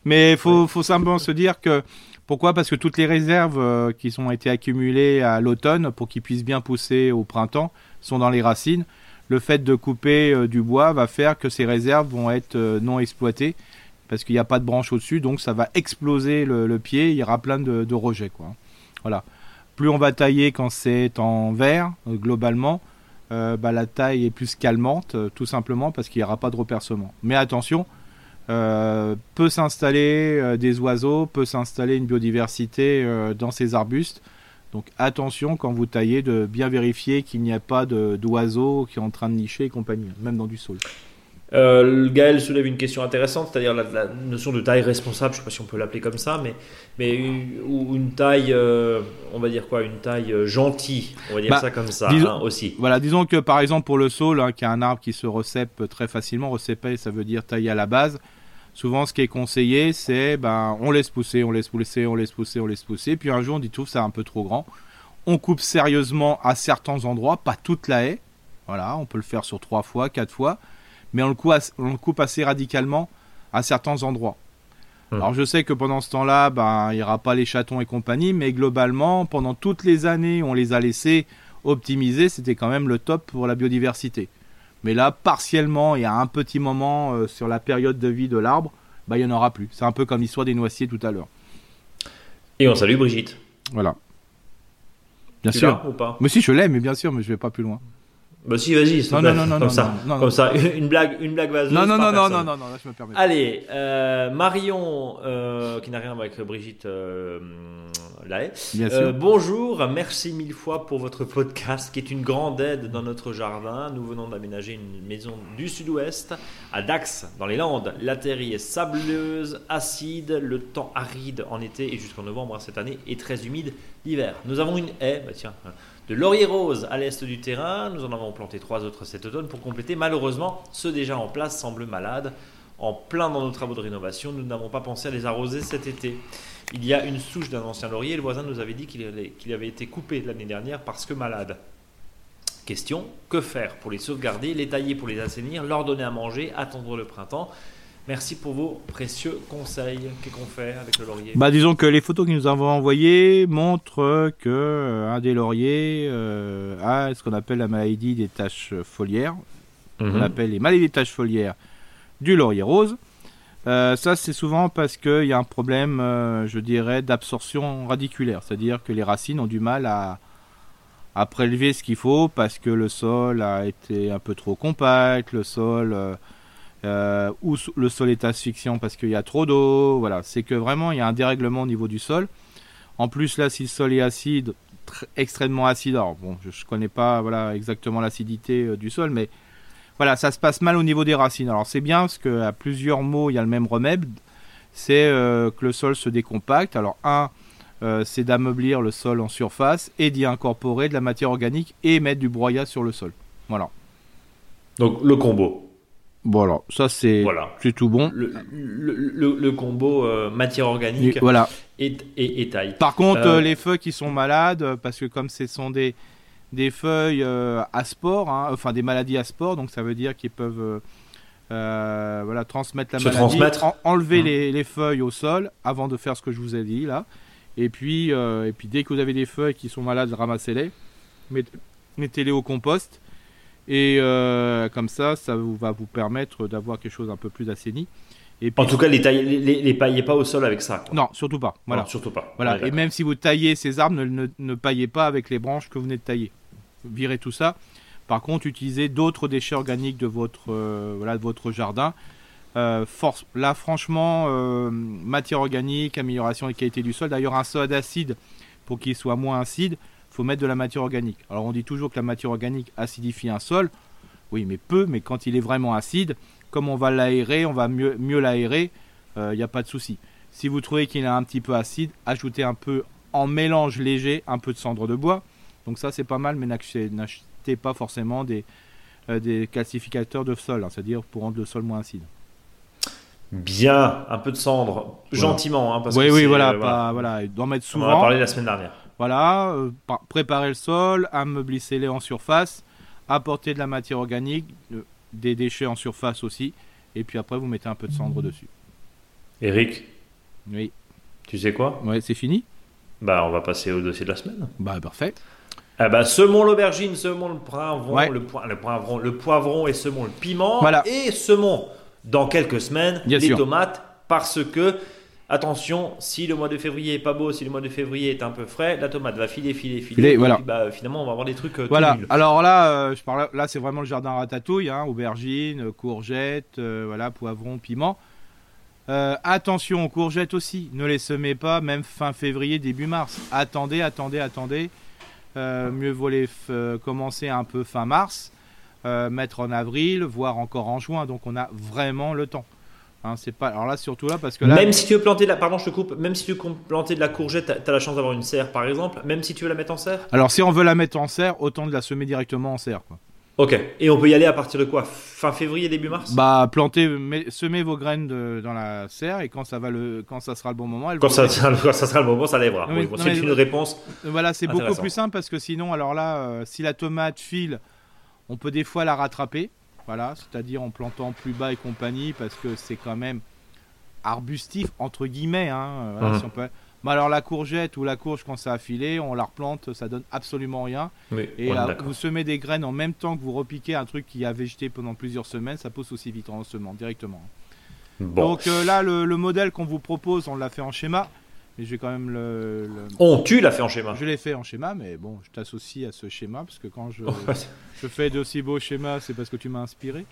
Mais faut, faut simplement se dire que pourquoi? Parce que toutes les réserves euh, qui ont été accumulées à l'automne pour qu'ils puissent bien pousser au printemps sont dans les racines. Le fait de couper euh, du bois va faire que ces réserves vont être euh, non exploitées parce qu'il n'y a pas de branche au-dessus, donc ça va exploser le, pied. Il y aura plein de, de rejets, quoi. Voilà. Plus on va tailler quand c'est en vert, globalement, bah, la taille est plus calmante, tout simplement parce qu'il n'y aura pas de repercement. Mais attention, euh, peut s'installer euh, des oiseaux, peut s'installer une biodiversité euh, dans ces arbustes. Donc attention quand vous taillez de bien vérifier qu'il n'y a pas d'oiseaux qui est en train de nicher et compagnie, même dans du sol. Euh, Gaël soulève une question intéressante, c'est-à-dire la, notion de taille responsable, je ne sais pas si on peut l'appeler comme ça, mais, mais une, ou une taille, on va dire quoi, une taille gentille, on va dire bah, ça comme ça hein, aussi. Voilà, disons que par exemple pour le saule, hein, qui est un arbre qui se recèpe très facilement, recéper ça veut dire tailler à la base, souvent ce qui est conseillé, c'est ben, on laisse pousser, on laisse pousser, on laisse pousser, on laisse pousser. Puis un jour, on dit tout, c'est un peu trop grand. On coupe sérieusement à certains endroits, pas toute la haie. Voilà, on peut le faire sur trois fois, quatre fois. Mais on le coupe, on coupe assez radicalement à certains endroits. Hum. Alors je sais que pendant ce temps-là, ben, il n'y aura pas les chatons et compagnie, mais globalement, pendant toutes les années, on les a laissés optimiser, c'était quand même le top pour la biodiversité. Mais là, partiellement, il y a un petit moment euh, sur la période de vie de l'arbre, bah, il n'y en aura plus. C'est un peu comme l'histoire des noisiers tout à l'heure. Et on salue Brigitte. Voilà. Bien sûr. ou pas? Mais si, je l'aime, mais bien sûr, mais je vais pas plus loin. Bah si, vas-y, non, non, non, non, comme ça, non, comme ça, une blague, une blague vaseuse. Non, non, non, non, non, non, non, je me permets. Allez, euh, Marion, euh, qui n'a rien avec Brigitte euh, Lahaye. Bien sûr. bonjour, merci mille fois pour votre podcast, qui est une grande aide dans notre jardin. Nous venons d'aménager une maison du Sud-Ouest à Dax, dans les Landes. La terre est sableuse, acide, le temps aride en été et jusqu'en novembre cette année et très humide l'hiver. Nous avons une haie, bah tiens de laurier rose à l'est du terrain. Nous en avons planté trois autres cet automne pour compléter. Malheureusement, ceux déjà en place semblent malades. En plein dans nos travaux de rénovation, nous n'avons pas pensé à les arroser cet été. Il y a une souche d'un ancien laurier. Le voisin nous avait dit qu'il avait, été coupé l'année dernière parce que malade. Question que faire pour les sauvegarder, les tailler pour les assainir, leur donner à manger, attendre le printemps? Merci pour vos précieux conseils. Qu'est-ce qu'on fait avec le laurier Bah, disons que les photos qu'ils nous avons envoyées montrent que euh, un des lauriers euh, a ce qu'on appelle la maladie des taches foliaires. On Mhm. appelle les maladies des taches foliaires du laurier rose. Euh, ça, c'est souvent parce qu'il y a un problème, euh, je dirais, d'absorption radiculaire. C'est-à-dire que les racines ont du mal à, à prélever ce qu'il faut parce que le sol a été un peu trop compact, le sol, euh, ou le sol est asphyxiant parce qu'il y a trop d'eau. Voilà, c'est que vraiment il y a un dérèglement au niveau du sol. En plus, là, si le sol est acide, tr- extrêmement acide, alors bon, je ne connais pas voilà, exactement l'acidité euh, du sol, mais voilà, ça se passe mal au niveau des racines. Alors c'est bien parce qu'à plusieurs mots, il y a le même remède, c'est euh, que le sol se décompacte. Alors un, euh, c'est d'ameublir le sol en surface et d'y incorporer de la matière organique et mettre du broyat sur le sol. Voilà. Donc le combo. Voilà, ça c'est Voilà. tout bon. Le, le- le- le combo euh, matière organique Et voilà. et, et- et taille. Par contre, Euh, euh, les feuilles qui sont malades, parce que comme ce sont des, des feuilles euh, à sport, hein, enfin des maladies à sport, donc ça veut dire qu'ils peuvent voilà, transmettre la Se maladie, transmettre. en- enlever Mhm. les, les feuilles au sol avant de faire ce que je vous ai dit là. Et puis, et puis dès que vous avez des feuilles qui sont malades, ramassez-les, Met- mettez-les au compost. Et euh, comme ça, ça vous, va vous permettre d'avoir quelque chose un peu plus assaini. Et puis, En tout cas, les, taille- les, paillez pas au sol avec ça. quoi. non, surtout pas. Voilà. Non, surtout pas. Voilà, Ouais, et même si vous taillez ces arbres, ne, ne, ne paillez pas avec les branches que vous venez de tailler. Virez tout ça. Par contre, utilisez d'autres déchets organiques de votre, euh, voilà, de votre jardin. Euh, force, là, franchement, euh, matière organique, amélioration des qualités du sol. D'ailleurs, un sol d'acide, pour qu'il soit moins acide, faut mettre de la matière organique. Alors, on dit toujours que la matière organique acidifie un sol. Oui, mais peu, mais quand il est vraiment acide, comme on va l'aérer, on va mieux, mieux l'aérer, il n'y a pas de souci. Si vous trouvez qu'il est un petit peu acide, ajoutez un peu en mélange léger un peu de cendre de bois. Donc ça c'est pas mal, mais n'achetez pas forcément des, euh, des calcificateurs de sol, hein, c'est-à-dire pour rendre le sol moins acide. Bien, un peu de cendre, gentiment. Hein, parce oui, que oui, voilà, euh, pas, voilà, d'en mettre On en a souvent. parlé la semaine dernière. Voilà, euh, par- préparez le sol, ameublissez-les en surface, apportez de la matière organique, euh, des déchets en surface aussi, et puis après vous mettez un peu de cendre dessus. Eric, Oui, tu sais quoi? Ouais, c'est fini? Bah, on va passer au dossier de la semaine. Bah parfait. Ah bah, semons l'aubergine, semons le poivron, Ouais. le, poi- le poivron, le poivron et semons le piment. Voilà. Et semons dans quelques semaines Bien les sûr. tomates parce que attention, si le mois de février est pas beau, si le mois de février est un peu frais, la tomate va filer, filer, filer. Filer, et voilà. puis, bah, finalement, on va avoir des trucs euh, Voilà. nuls. Alors là, euh, je parle, là c'est vraiment le jardin ratatouille, hein, aubergines, euh, courgettes, euh, voilà, poivrons, piments. Euh, attention aux courgettes aussi. Ne les semez pas, même fin février, début mars. Attendez, attendez, attendez. Mieux vaut les commencer un peu fin mars, mettre en avril, voire encore en juin. Donc on a vraiment le temps. Hein, c'est pas. Alors là, surtout là, parce que là. Même si tu veux planter de la, pardon, je te coupe. Même si tu veux planter de la courgette, t'as as la chance d'avoir une serre, par exemple. Même si tu veux la mettre en serre. Alors si on veut la mettre en serre, autant de la semer directement en serre. Quoi. Ok. Et on peut y aller à partir de quoi? Fin février, début mars? Bah, plantez, met- semez vos graines de- dans la serre et quand ça va le, quand ça sera le bon moment, elles Quand ça, quand ça sera le moment, ça lèvera. Oui, bon, c'est une réponse. Voilà, c'est beaucoup plus simple parce que sinon, alors là, euh, si la tomate file, on peut des fois la rattraper. Voilà, c'est-à-dire en plantant plus bas et compagnie parce que c'est quand même arbustif entre guillemets. Hein, voilà, Mhm. si on peut- Mais alors la courgette ou la courge quand ça a filé, on la replante, ça donne absolument rien. Oui, Et là, vous semez des graines en même temps que vous repiquez un truc qui a végété pendant plusieurs semaines, ça pousse aussi vite en semant directement. Bon. Donc euh, là, le, le modèle qu'on vous propose, on l'a fait en schéma. Mais je vais quand même le. le- On, tu l'as fait en schéma. Je l'ai fait en schéma, mais bon, je t'associe à ce schéma parce que quand je, Oh, je fais d'aussi beaux schémas, c'est parce que tu m'as inspiré.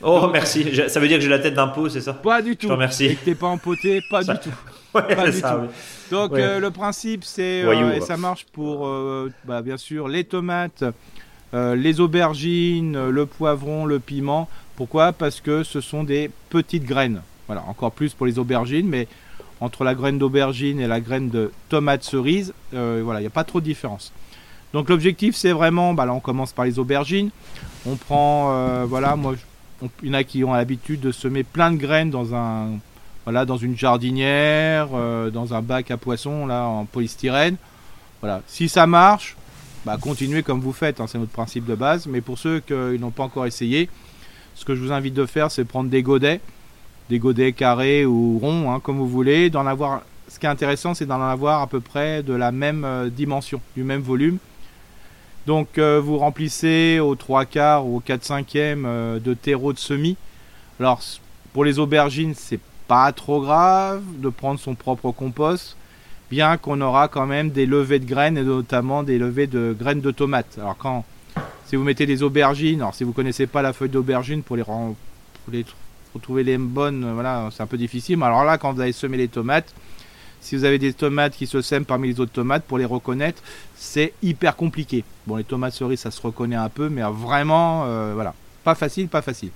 Oh, merci. J'ai- Ça veut dire que j'ai la tête d'un pot, c'est ça? Pas du tout. te remercie. Et que t'es pas empoté, pas Ça- du tout. Ouais, Pas du ça, tout. oui. Donc Ouais. euh, le principe, c'est euh, et ça marche pour, euh, bah, bien sûr, les tomates, euh, les aubergines, le poivron, le piment. Pourquoi? Parce que ce sont des petites graines. Voilà, encore plus pour les aubergines, mais entre la graine d'aubergine et la graine de tomate cerise, euh, voilà, il n'y a pas trop de différence. Donc l'objectif, c'est vraiment, bah, là on commence par les aubergines. On prend, euh, voilà, moi, il y en a qui ont l'habitude de semer plein de graines dans un, voilà, dans une jardinière, euh, dans un bac à poissons là en polystyrène. Voilà, si ça marche, bah, continuez comme vous faites, hein, c'est notre principe de base. Mais pour ceux qui n'ont pas encore essayé, ce que je vous invite de faire, c'est prendre des godets, des godets carrés ou ronds, hein, comme vous voulez. D'en avoir. Ce qui est intéressant, c'est d'en avoir à peu près de la même euh, dimension, du même volume. Donc euh, vous remplissez au 3 quarts ou au 4 cinquièmes euh, de terreau de semis. Alors pour les aubergines, c'est pas trop grave de prendre son propre compost, bien qu'on aura quand même des levées de graines et notamment des levées de graines de tomates. Alors quand si vous mettez des aubergines, alors si vous connaissez pas la feuille d'aubergine pour les, pour les retrouver les bonnes, voilà, c'est un peu difficile. Mais alors là, quand vous allez semer les tomates, si vous avez des tomates qui se sèment parmi les autres tomates, pour les reconnaître, c'est hyper compliqué. Bon, les tomates cerises, ça se reconnaît un peu, mais vraiment, euh, voilà, pas facile, pas facile.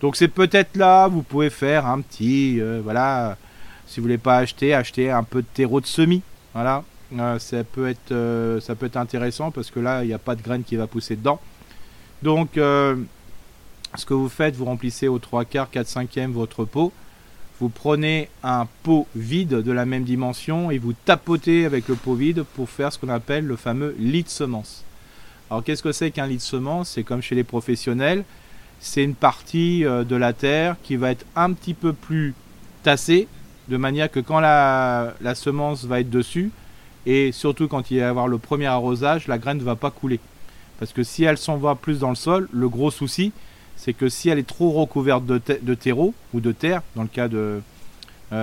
Donc c'est peut-être là, vous pouvez faire un petit, euh, voilà, si vous voulez pas acheter, acheter un peu de terreau de semis, voilà, euh, ça peut être, ça peut être intéressant parce que là, il n'y a pas de graines qui va pousser dedans. Donc, ce que vous faites, vous remplissez au 3 quarts, 4 cinquièmes votre pot vous prenez un pot vide de la même dimension et vous tapotez avec le pot vide pour faire ce qu'on appelle le fameux lit de semence. Alors qu'est-ce que c'est qu'un lit de semence C'est comme chez les professionnels, c'est une partie euh, de la terre qui va être un petit peu plus tassée, de manière que quand la, la semence va être dessus, et surtout quand il va y avoir le premier arrosage, la graine ne va pas couler. Parce que si elle s'en va plus dans le sol, le gros souci, c'est que si elle est trop recouverte de, terreau ou de terre, dans le cas euh,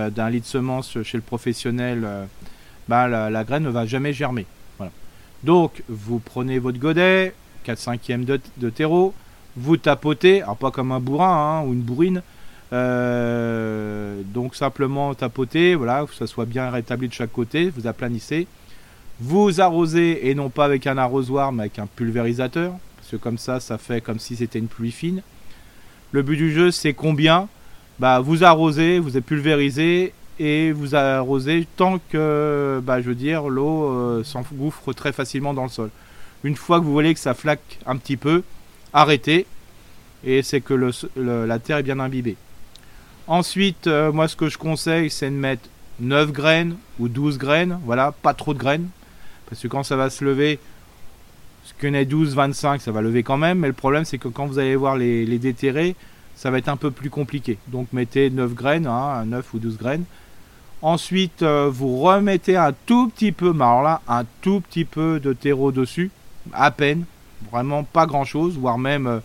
d'un lit de semence chez le professionnel, euh, bah, la, graine ne va jamais germer. Donc, vous prenez votre godet, 4 5 de, de terreau, vous tapotez, alors pas comme un bourrin hein, ou une bourrine, euh, donc simplement tapoter, voilà, que ça soit bien rétabli de chaque côté, vous aplanissez, vous arrosez et non pas avec un arrosoir mais avec un pulvérisateur, comme ça, ça fait comme si c'était une pluie fine. Le but du jeu, c'est combien? Bah, Vous arrosez, vous pulvérisez et vous arrosez tant que, bah, je veux l'eau euh, s'engouffre très facilement dans le sol. Une fois que vous voyez que ça flaque un petit peu, arrêtez et c'est que la terre est bien imbibée. Ensuite, euh, moi ce que je conseille, c'est de mettre 9 graines ou 12 graines, voilà, pas trop de graines, parce que quand ça va se lever, que 12, 25, ça va lever quand même, mais le problème c'est que quand vous allez voir les, les déterrés, ça va être un peu plus compliqué. Donc mettez 9 graines, hein, 9 ou 12 graines. Ensuite, euh, vous remettez un tout petit peu, alors là, un tout petit peu de terreau dessus, à peine, vraiment pas grand chose, voire même euh,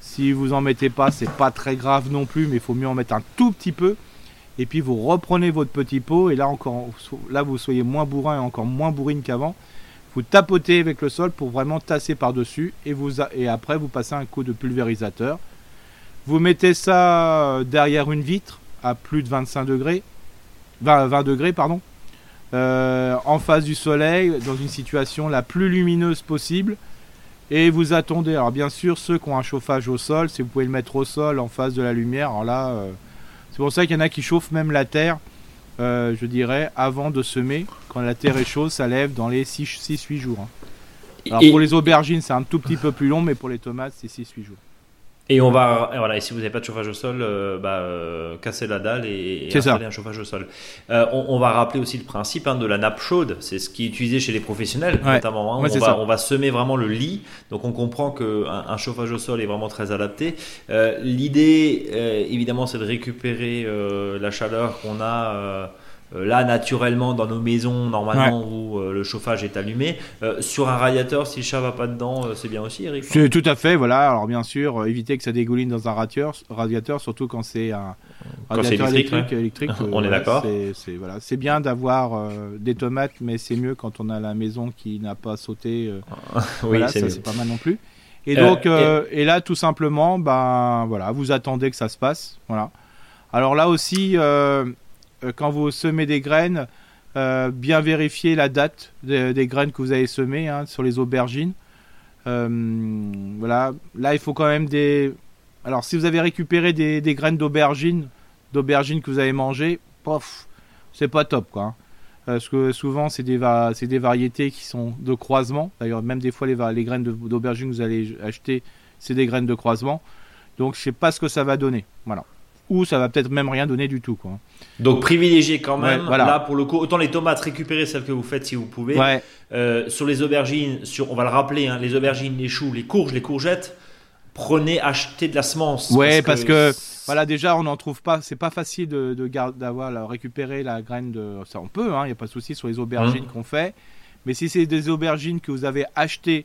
si vous en mettez pas, c'est pas très grave non plus, mais il faut mieux en mettre un tout petit peu. Et puis vous reprenez votre petit pot, et là encore, là vous soyez moins bourrin et encore moins bourrine qu'avant. Vous tapotez avec le sol pour vraiment tasser par-dessus et, après vous passez un coup de pulvérisateur. Vous mettez ça euh, derrière une vitre à plus de 25 degrés, 20, degrés pardon, euh, en face du soleil, dans une situation la plus lumineuse possible. Et vous attendez. Alors bien sûr, ceux qui ont un chauffage au sol, si vous pouvez le mettre au sol en face de la lumière, alors là, euh, c'est pour ça qu'il y en a qui chauffent même la terre euh, je dirais, avant de semer. Quand la terre est chaude, ça lève dans les 6-8 jours. Hein. Alors pour les aubergines, c'est un tout petit peu plus long, mais pour les tomates, c'est 6-8 jours. Et on va, voilà, et si vous n'avez pas de chauffage au sol, euh, bah, euh, casser la dalle et, installer un chauffage au sol. on, va rappeler aussi le principe hein, de la nappe chaude. C'est ce qui est utilisé chez les professionnels, notamment. Hein. on, va, on, va, semer vraiment le lit. Donc on comprend qu'un un chauffage au sol est vraiment très adapté. L'idée, évidemment, c'est de récupérer la chaleur qu'on a euh, là, naturellement, dans nos maisons, normalement, où euh, le chauffage est allumé. Euh, sur un radiateur, si le chat va pas dedans, c'est bien aussi, Eric C'est tout à fait, voilà. Alors, bien sûr, éviter que ça dégouline dans un radiateur, radiateur surtout quand c'est un radiateur électrique. électrique, on est d'accord. C'est voilà. bien d'avoir des tomates, mais c'est mieux quand on a la maison qui n'a pas sauté. oui, voilà, c'est pas mal non plus. Et donc, et... là, tout simplement, ben voilà, vous attendez que ça se passe, voilà. Alors là aussi, euh, quand vous semez des graines, euh, bien vérifier la date des, graines que vous avez semées hein, sur les aubergines. Euh, voilà, là il faut quand même des. Alors si vous avez récupéré des, graines d'aubergines, d'aubergines que vous avez mangées, pof, c'est pas top quoi. Hein. Parce que souvent c'est des, variétés qui sont de croisement. D'ailleurs même des fois les, les graines d'aubergines que vous allez acheter, c'est des graines de croisement. Donc je sais pas ce que ça va donner. Voilà. ou ça va peut-être même rien donner du tout. Quoi. Donc privilégiez quand même, là pour le coup, autant les tomates, récupérez celles que vous faites si vous pouvez. Euh, sur les aubergines, sur, on va le rappeler, hein, les aubergines, les choux, les courges, les courgettes, prenez, achetez de la semence. Ouais, parce, que, voilà, déjà on n'en trouve pas, c'est pas facile de, d'avoir récupérer la graine de. Ça on peut, il hein, n'y a pas de souci sur les aubergines mmh. qu'on fait. Mais si c'est des aubergines que vous avez achetées,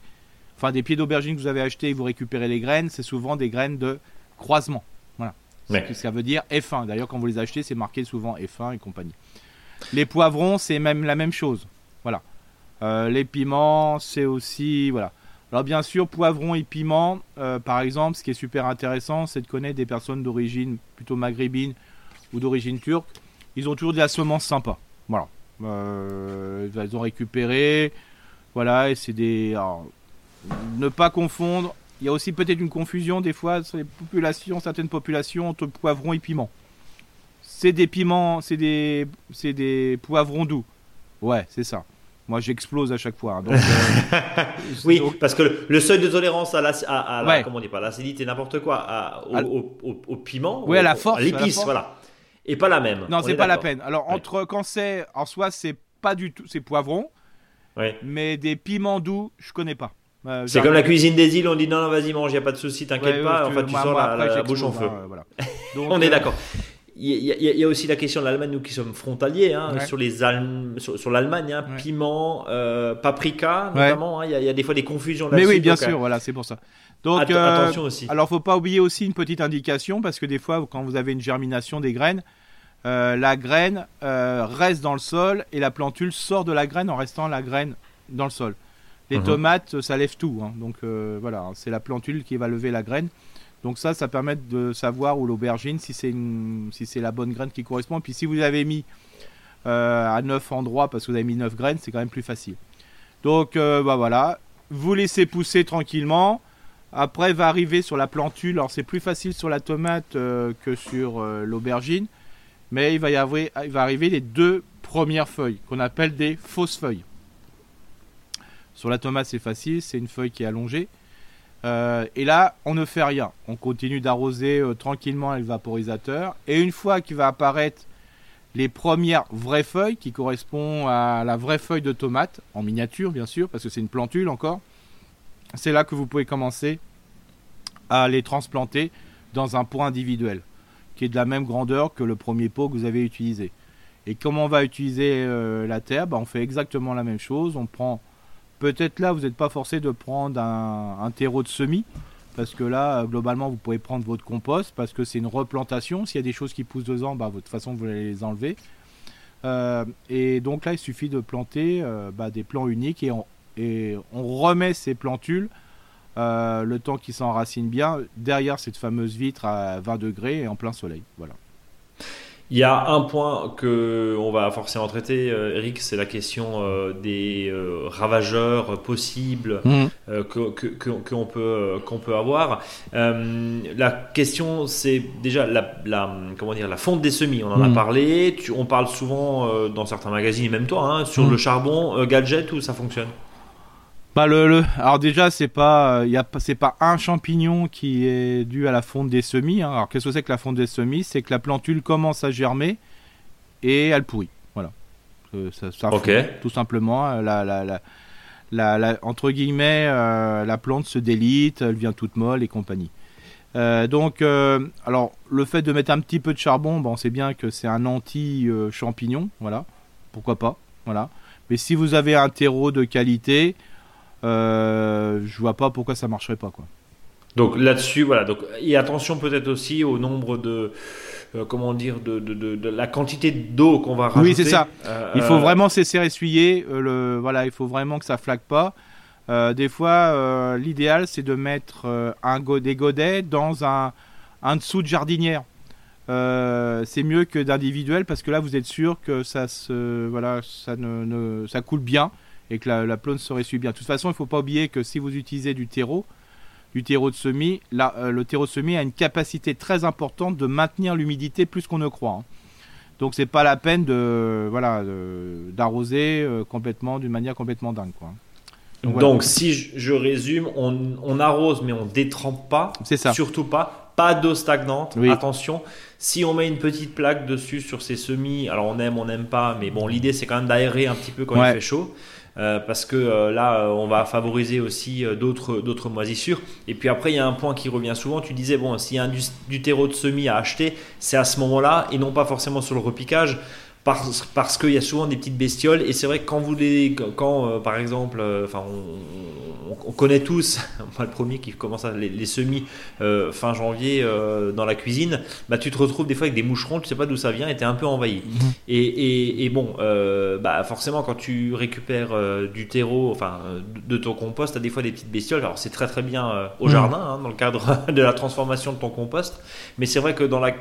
enfin des pieds d'aubergines que vous avez achetés et vous récupérez les graines, c'est souvent des graines de croisement. Ouais. Ça veut dire F1. D'ailleurs, quand vous les achetez, c'est marqué souvent F1 et compagnie. Les poivrons, c'est même la même chose. Voilà. Euh, les piments, c'est aussi. Voilà. Alors, bien sûr, poivrons et piments, euh, par exemple, ce qui est super intéressant, c'est de connaître des personnes d'origine plutôt maghrébine ou d'origine turque. Ils ont toujours de la semence sympa. Voilà. Euh, ils ont récupéré. Voilà, et c'est des. ne pas confondre il y a aussi peut-être une confusion des fois sur les populations, certaines populations entre poivrons et piments. C'est des piments, c'est des, c'est des poivrons doux. Ouais, c'est ça. Moi, j'explose à chaque fois. Hein. Euh, oui, parce que le, seuil de tolérance à, la, à, comment on dit pas, l'acidité, n'importe quoi, à, au, au, piment, oui, à la force, l'épice, voilà, et pas la même. Non, c'est pas la peine. Alors entre quand c'est en soi, c'est pas du tout, c'est poivrons. Mais des piments doux, je connais pas. Bah, c'est comme la cuisine des îles, on dit non, non vas-y, mange, il n'y a pas de souci, t'inquiète pas. en fait, tu sors la, bouche en feu. Hein, on est euh, d'accord. Il y, a aussi la question de l'Allemagne, nous qui sommes frontaliers, hein, sur les sur, l'Allemagne, hein, piment, euh, paprika notamment. Il y, a des fois des confusions là-dessus. Mais oui, bien sûr, euh, voilà, c'est pour ça. Donc, attention aussi. Alors, faut pas oublier aussi une petite indication parce que des fois, quand vous avez une germination des graines, la graine reste dans le sol et la plantule sort de la graine en restant la graine dans le sol. Les mhm. tomates, ça lève tout. Hein. Donc euh, voilà, hein, c'est la plantule qui va lever la graine. Donc ça, ça permet de savoir où l'aubergine, si c'est si c'est la bonne graine qui correspond. Puis si vous avez mis euh, à 9 endroits parce que vous avez mis 9 graines, c'est quand même plus facile. Donc euh, bah voilà, vous laissez pousser tranquillement. Après va arriver sur la plantule. Alors c'est plus facile sur la tomate que sur l'aubergine, mais il va y avoir, il va arriver les deux premières feuilles qu'on appelle des fausses feuilles. Sur la tomate, c'est facile, c'est une feuille qui est allongée. Euh, et là, on ne fait rien. On continue d'arroser euh, tranquillement le vaporisateur. Et une fois qu'il va apparaître les premières vraies feuilles, qui correspondent à la vraie feuille de tomate, en miniature bien sûr, parce que c'est une plantule encore, c'est là que vous pouvez commencer à les transplanter dans un pot individuel, qui est de la même grandeur que le premier pot que vous avez utilisé. Et comment on va utiliser euh, la terre bah, On fait exactement la même chose. On prend Peut-être là, vous n'êtes pas forcé de prendre un, terreau de semis, parce que là, globalement, vous pouvez prendre votre compost, parce que c'est une replantation. S'il y a des choses qui poussent dedans, bah, de toute façon, vous allez les enlever. Euh, et donc là, il suffit de planter euh, bah, des plants uniques et on, et on remet ces plantules euh, le temps qu'ils s'enracinent bien derrière cette fameuse vitre à 20 degrés et en plein soleil. Voilà. Il y a un point que on va forcément traiter, euh, Eric, c'est la question euh, des euh, ravageurs possibles mhm. qu'on que, peut qu'on peut avoir. la question, c'est déjà la, la, comment dire la fonte des semis. On en a mhm. parlé. Tu, on parle souvent dans certains magazines, même toi, hein, sur mhm. le charbon gadget où ça fonctionne? Bah le, alors déjà c'est pas il a c'est pas un champignon qui est dû à la fonte des semis. Hein. Alors qu'est-ce que c'est que la fonte des semis? C'est que la plantule commence à germer et elle pourrit. Voilà. Euh, ça, ça tout simplement. Euh, la, la, la, entre guillemets, euh, la plante se délite, elle vient toute molle et compagnie. donc, alors le fait de mettre un petit peu de charbon, bon, c'est bien que c'est un anti-champignon, voilà. Pourquoi pas, voilà. Mais si vous avez un terreau de qualité, euh, je vois pas pourquoi ça marcherait pas quoi. Donc là-dessus, voilà. Donc et attention peut-être aussi au nombre de euh, comment dire de, de, de, la quantité d'eau qu'on va rajouter. Oui, c'est ça. Euh, il faut vraiment cesser essuyer. le voilà, il faut vraiment que ça flaque pas. des fois, l'idéal c'est de mettre un des godets dans un un dessous de jardinière. c'est mieux que d'individuel parce que là vous êtes sûr que ça se voilà ça ne ça coule bien et que la, plante se suit bien. De toute façon, il ne faut pas oublier que si vous utilisez du terreau, du terreau de semis, euh, le terreau de semis a une capacité très importante de maintenir l'humidité plus qu'on ne croit. Hein. Donc c'est pas la peine de voilà d'arroser euh, complètement d'une manière complètement dingue quoi. Donc, si je, résume, on, arrose mais on détrempe pas. C'est ça. Surtout pas pas d'eau stagnante. Attention, si on met une petite plaque dessus sur ces semis, alors on aime, on n'aime pas, mais bon, l'idée c'est quand même d'aérer un petit peu quand il fait chaud. Euh, parce que euh, là, euh, on va favoriser aussi d'autres, d'autres moisissures. Et puis après, il y a un point qui revient souvent. Tu disais, bon, s'il y a du terreau de semis à acheter, c'est à ce moment-là et non pas forcément sur le repiquage parce, parce qu'il y a souvent des petites bestioles et c'est vrai que quand vous les quand euh, par exemple euh, on, connaît tous moi le premier qui commence à les, semis euh, fin janvier dans la cuisine bah tu te retrouves des fois avec des moucherons tu sais pas d'où ça vient et t'es un peu envahi mhm. et, et, bon bah forcément quand tu récupères du terreau enfin de, ton compost t'as des fois des petites bestioles alors c'est très très bien au mhm. jardin hein, dans le cadre de la transformation de ton compost mais c'est vrai que dans la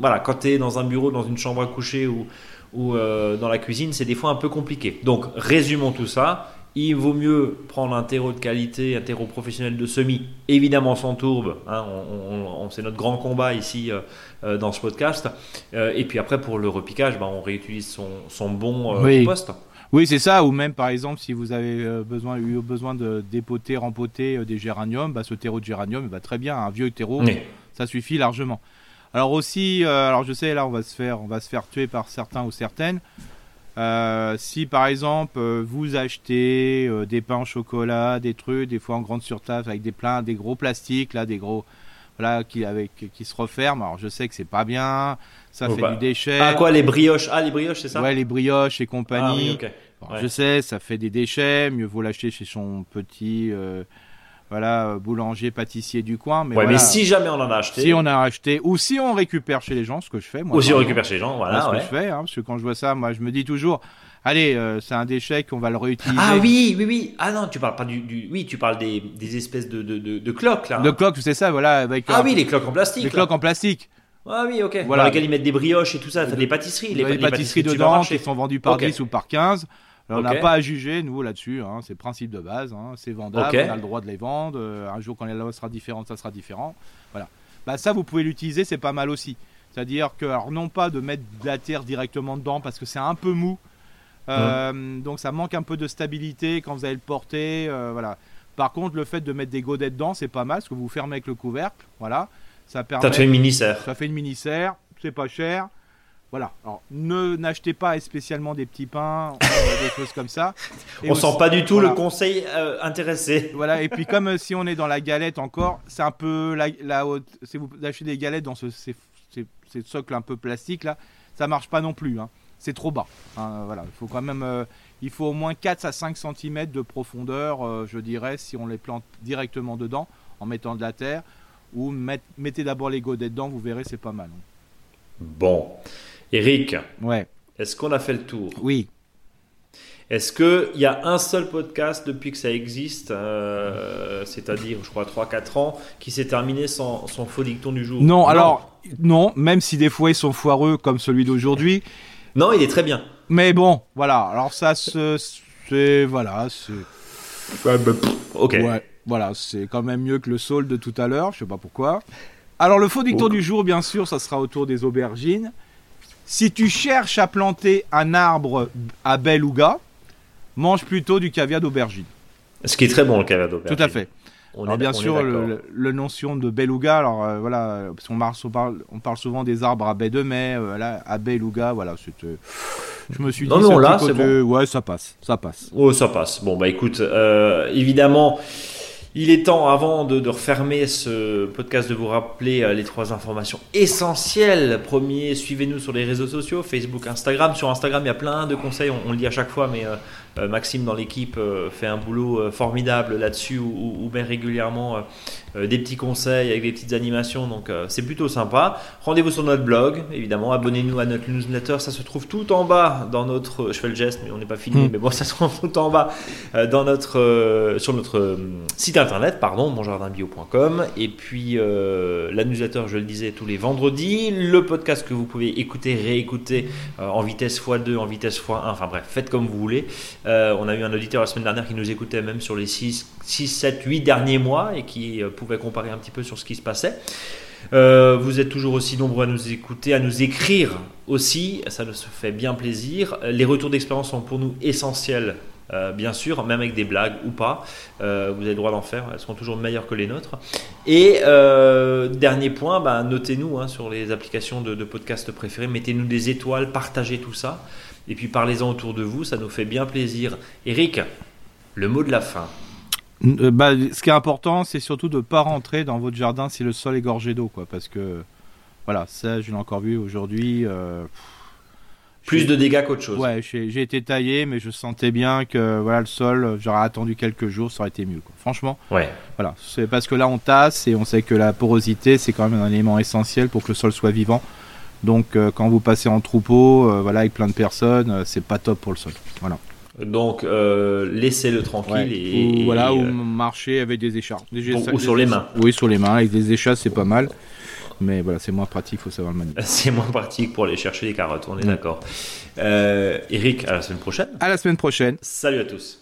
voilà quand t'es dans un bureau dans une chambre à coucher ou ou euh, dans la cuisine, c'est des fois un peu compliqué. Donc, résumons tout ça. Il vaut mieux prendre un terreau de qualité, un terreau professionnel de semis, évidemment sans tourbe. Hein, on, c'est notre grand combat ici euh, euh, dans ce podcast. et puis après, pour le repiquage, bah, on réutilise son, son bon oui. compost. Oui, c'est ça. Ou même, par exemple, si vous avez besoin, eu besoin de dépoter, rempoter des géraniums, bah, ce terreau de géranium, va très bien. Un vieux terreau, ça suffit largement. Alors aussi, euh, alors je sais là on va se faire, on va se faire tuer par certains ou certaines. Euh, si par exemple euh, vous achetez des pains au chocolat, des trucs, des fois en grande surface avec des pleins, des gros plastiques là, des gros voilà qui avec qui se referment. Alors je sais que c'est pas bien, ça oh, fait bah. du déchet. Ah quoi les brioches? Ah les brioches c'est ça? Ouais les brioches et compagnie. Ah, je sais, ça fait des déchets. Mieux vaut l'acheter chez son petit voilà, euh, boulanger, pâtissier du coin. Mais, ouais, mais si jamais on en a acheté. Si on a acheté, ou si on récupère chez les gens, ce que je fais. Moi, ou si on récupère chez les gens, voilà. Ce que je fais, hein, parce que quand je vois ça, moi, je me dis toujours, allez, euh, c'est un déchet qu'on va le réutiliser. Ah oui, oui, oui. Ah non, tu parles pas du, oui, tu parles des, des espèces de, de, de, cloques là. De cloques, c'est ça, voilà. Avec, ah oui, les cloques en plastique. Les cloques en plastique. Ah oui, ok. Voilà. Dans lesquels ils mettent des brioches et tout ça, des pâtisseries. Les, les, pâtisseries, dedans qui sont vendues par 10 ou par 15 on n'a pas à juger, nous, là-dessus. Hein, c'est le principe de base. Hein, c'est vendable, on a le droit de les vendre. Euh, un jour, quand la loi sera différente, ça sera différent. Voilà. Bah, ça, vous pouvez l'utiliser, c'est pas mal aussi. C'est-à-dire que, alors, non pas de mettre de la terre directement dedans parce que c'est un peu mou. Euh, donc, ça manque un peu de stabilité quand vous allez le porter. Euh, voilà. Par contre, le fait de mettre des godets dedans, c'est pas mal parce que vous fermez avec le couvercle. Voilà. Ça permet. Ça fait une mini-serre. Ça fait une mini-serre. C'est pas cher. Voilà. Alors, ne n'achetez pas spécialement des petits pains, euh, des choses comme ça. on sent pas du tout le conseil euh, intéressé. Voilà. Et puis comme euh, si on est dans la galette encore, c'est un peu la, la haute. Si vous achetez des galettes dans ce ces, ces, socles un peu plastique là, ça marche pas non plus. Hein. C'est trop bas. Hein, voilà. Il faut quand même. il faut au moins 4 à 5 cm de profondeur, je dirais, si on les plante directement dedans en mettant de la terre. Ou mettez d'abord les godets dedans, vous verrez, c'est pas mal. Hein. Bon. Eric, ouais. est-ce qu'on a fait le tour? Oui. Est-ce qu'il y a un seul podcast depuis que ça existe, euh, c'est-à-dire, je crois, 3-4 ans, qui s'est terminé sans son faux dicton du jour? Non, alors, non, même si des fois ils sont foireux comme celui d'aujourd'hui. non, il est très bien. Mais bon, voilà, alors ça, c'est. Voilà, c'est. Bah, ok. Ouais, voilà, c'est quand même mieux que le sol de tout à l'heure, je sais pas pourquoi. Alors, le faux dicton oh. du jour, bien sûr, ça sera autour des aubergines. Si tu cherches à planter un arbre à beluga, mange plutôt du caviar d'aubergine. Ce qui est très bon, le caviar d'aubergine. Tout à fait. alors bien sûr, le, notion de beluga, alors euh, voilà, parce qu'on parle, on parle souvent des arbres à baie de mai, euh, voilà, à beluga, voilà, c'était. Je me suis dit, non, non, là, c'est bon. ouais, ça passe, ça passe. Oh, ça passe. Bon, bah écoute, euh, évidemment. Il est temps, avant de, refermer ce podcast, de vous rappeler euh, les trois informations essentielles. Premier, suivez-nous sur les réseaux sociaux, Facebook, Instagram. Sur Instagram, il y a plein de conseils, on, le dit à chaque fois, mais euh, Maxime dans l'équipe fait un boulot formidable là-dessus, ou, bien régulièrement des petits conseils avec des petites animations, donc c'est plutôt sympa. Rendez-vous sur notre blog, évidemment, abonnez-nous à notre newsletter, ça se trouve tout en bas dans notre... Je fais le geste, mais on n'est pas fini, hmm. mais bon, ça se trouve tout en bas dans notre, sur notre site internet, pardon, monjardinbio.com. Et puis euh, la newsletter, je le disais, tous les vendredis. Le podcast que vous pouvez écouter, réécouter euh, en vitesse x2, en vitesse x1. Enfin bref, faites comme vous voulez. Euh, on a eu un auditeur la semaine dernière qui nous écoutait même sur les 6, 6 7, 8 derniers mois et qui pouvait comparer un petit peu sur ce qui se passait. vous êtes toujours aussi nombreux à nous écouter, à nous écrire aussi, ça nous fait bien plaisir. Les retours d'expérience sont pour nous essentiels euh, bien sûr, même avec des blagues ou pas. Euh, vous avez le droit d'en faire, elles seront toujours meilleures que les nôtres. Et euh, dernier point, bah, notez-nous hein, sur les applications de, de podcast préférées, mettez-nous des étoiles, partagez tout ça. Et puis parlez-en autour de vous, ça nous fait bien plaisir. Eric, le mot de la fin. Euh, bah, ce qui est important, c'est surtout de ne pas rentrer dans votre jardin si le sol est gorgé d'eau, quoi. Parce que, voilà, ça, je l'ai encore vu aujourd'hui. euh, Plus de dégâts qu'autre chose. Ouais, j'ai été taillé, mais je sentais bien que voilà le sol, j'aurais attendu quelques jours, ça aurait été mieux. Quoi. Franchement, Ouais. voilà, c'est parce que là on tasse et on sait que la porosité c'est quand même un élément essentiel pour que le sol soit vivant. Donc euh, quand vous passez en troupeau, euh, voilà, avec plein de personnes, euh, c'est pas top pour le sol. Voilà. Donc euh, laissez-le tranquille et, ou, voilà ou marcher avec des écharpes. Ou sur les mains. Oui, sur les mains avec des échasses, c'est pas mal. Mais voilà, c'est moins pratique, Il faut savoir le manier. C'est moins pratique pour aller chercher les carottes, on est d'accord. Eric, à la semaine prochaine. À la semaine prochaine. Salut à tous.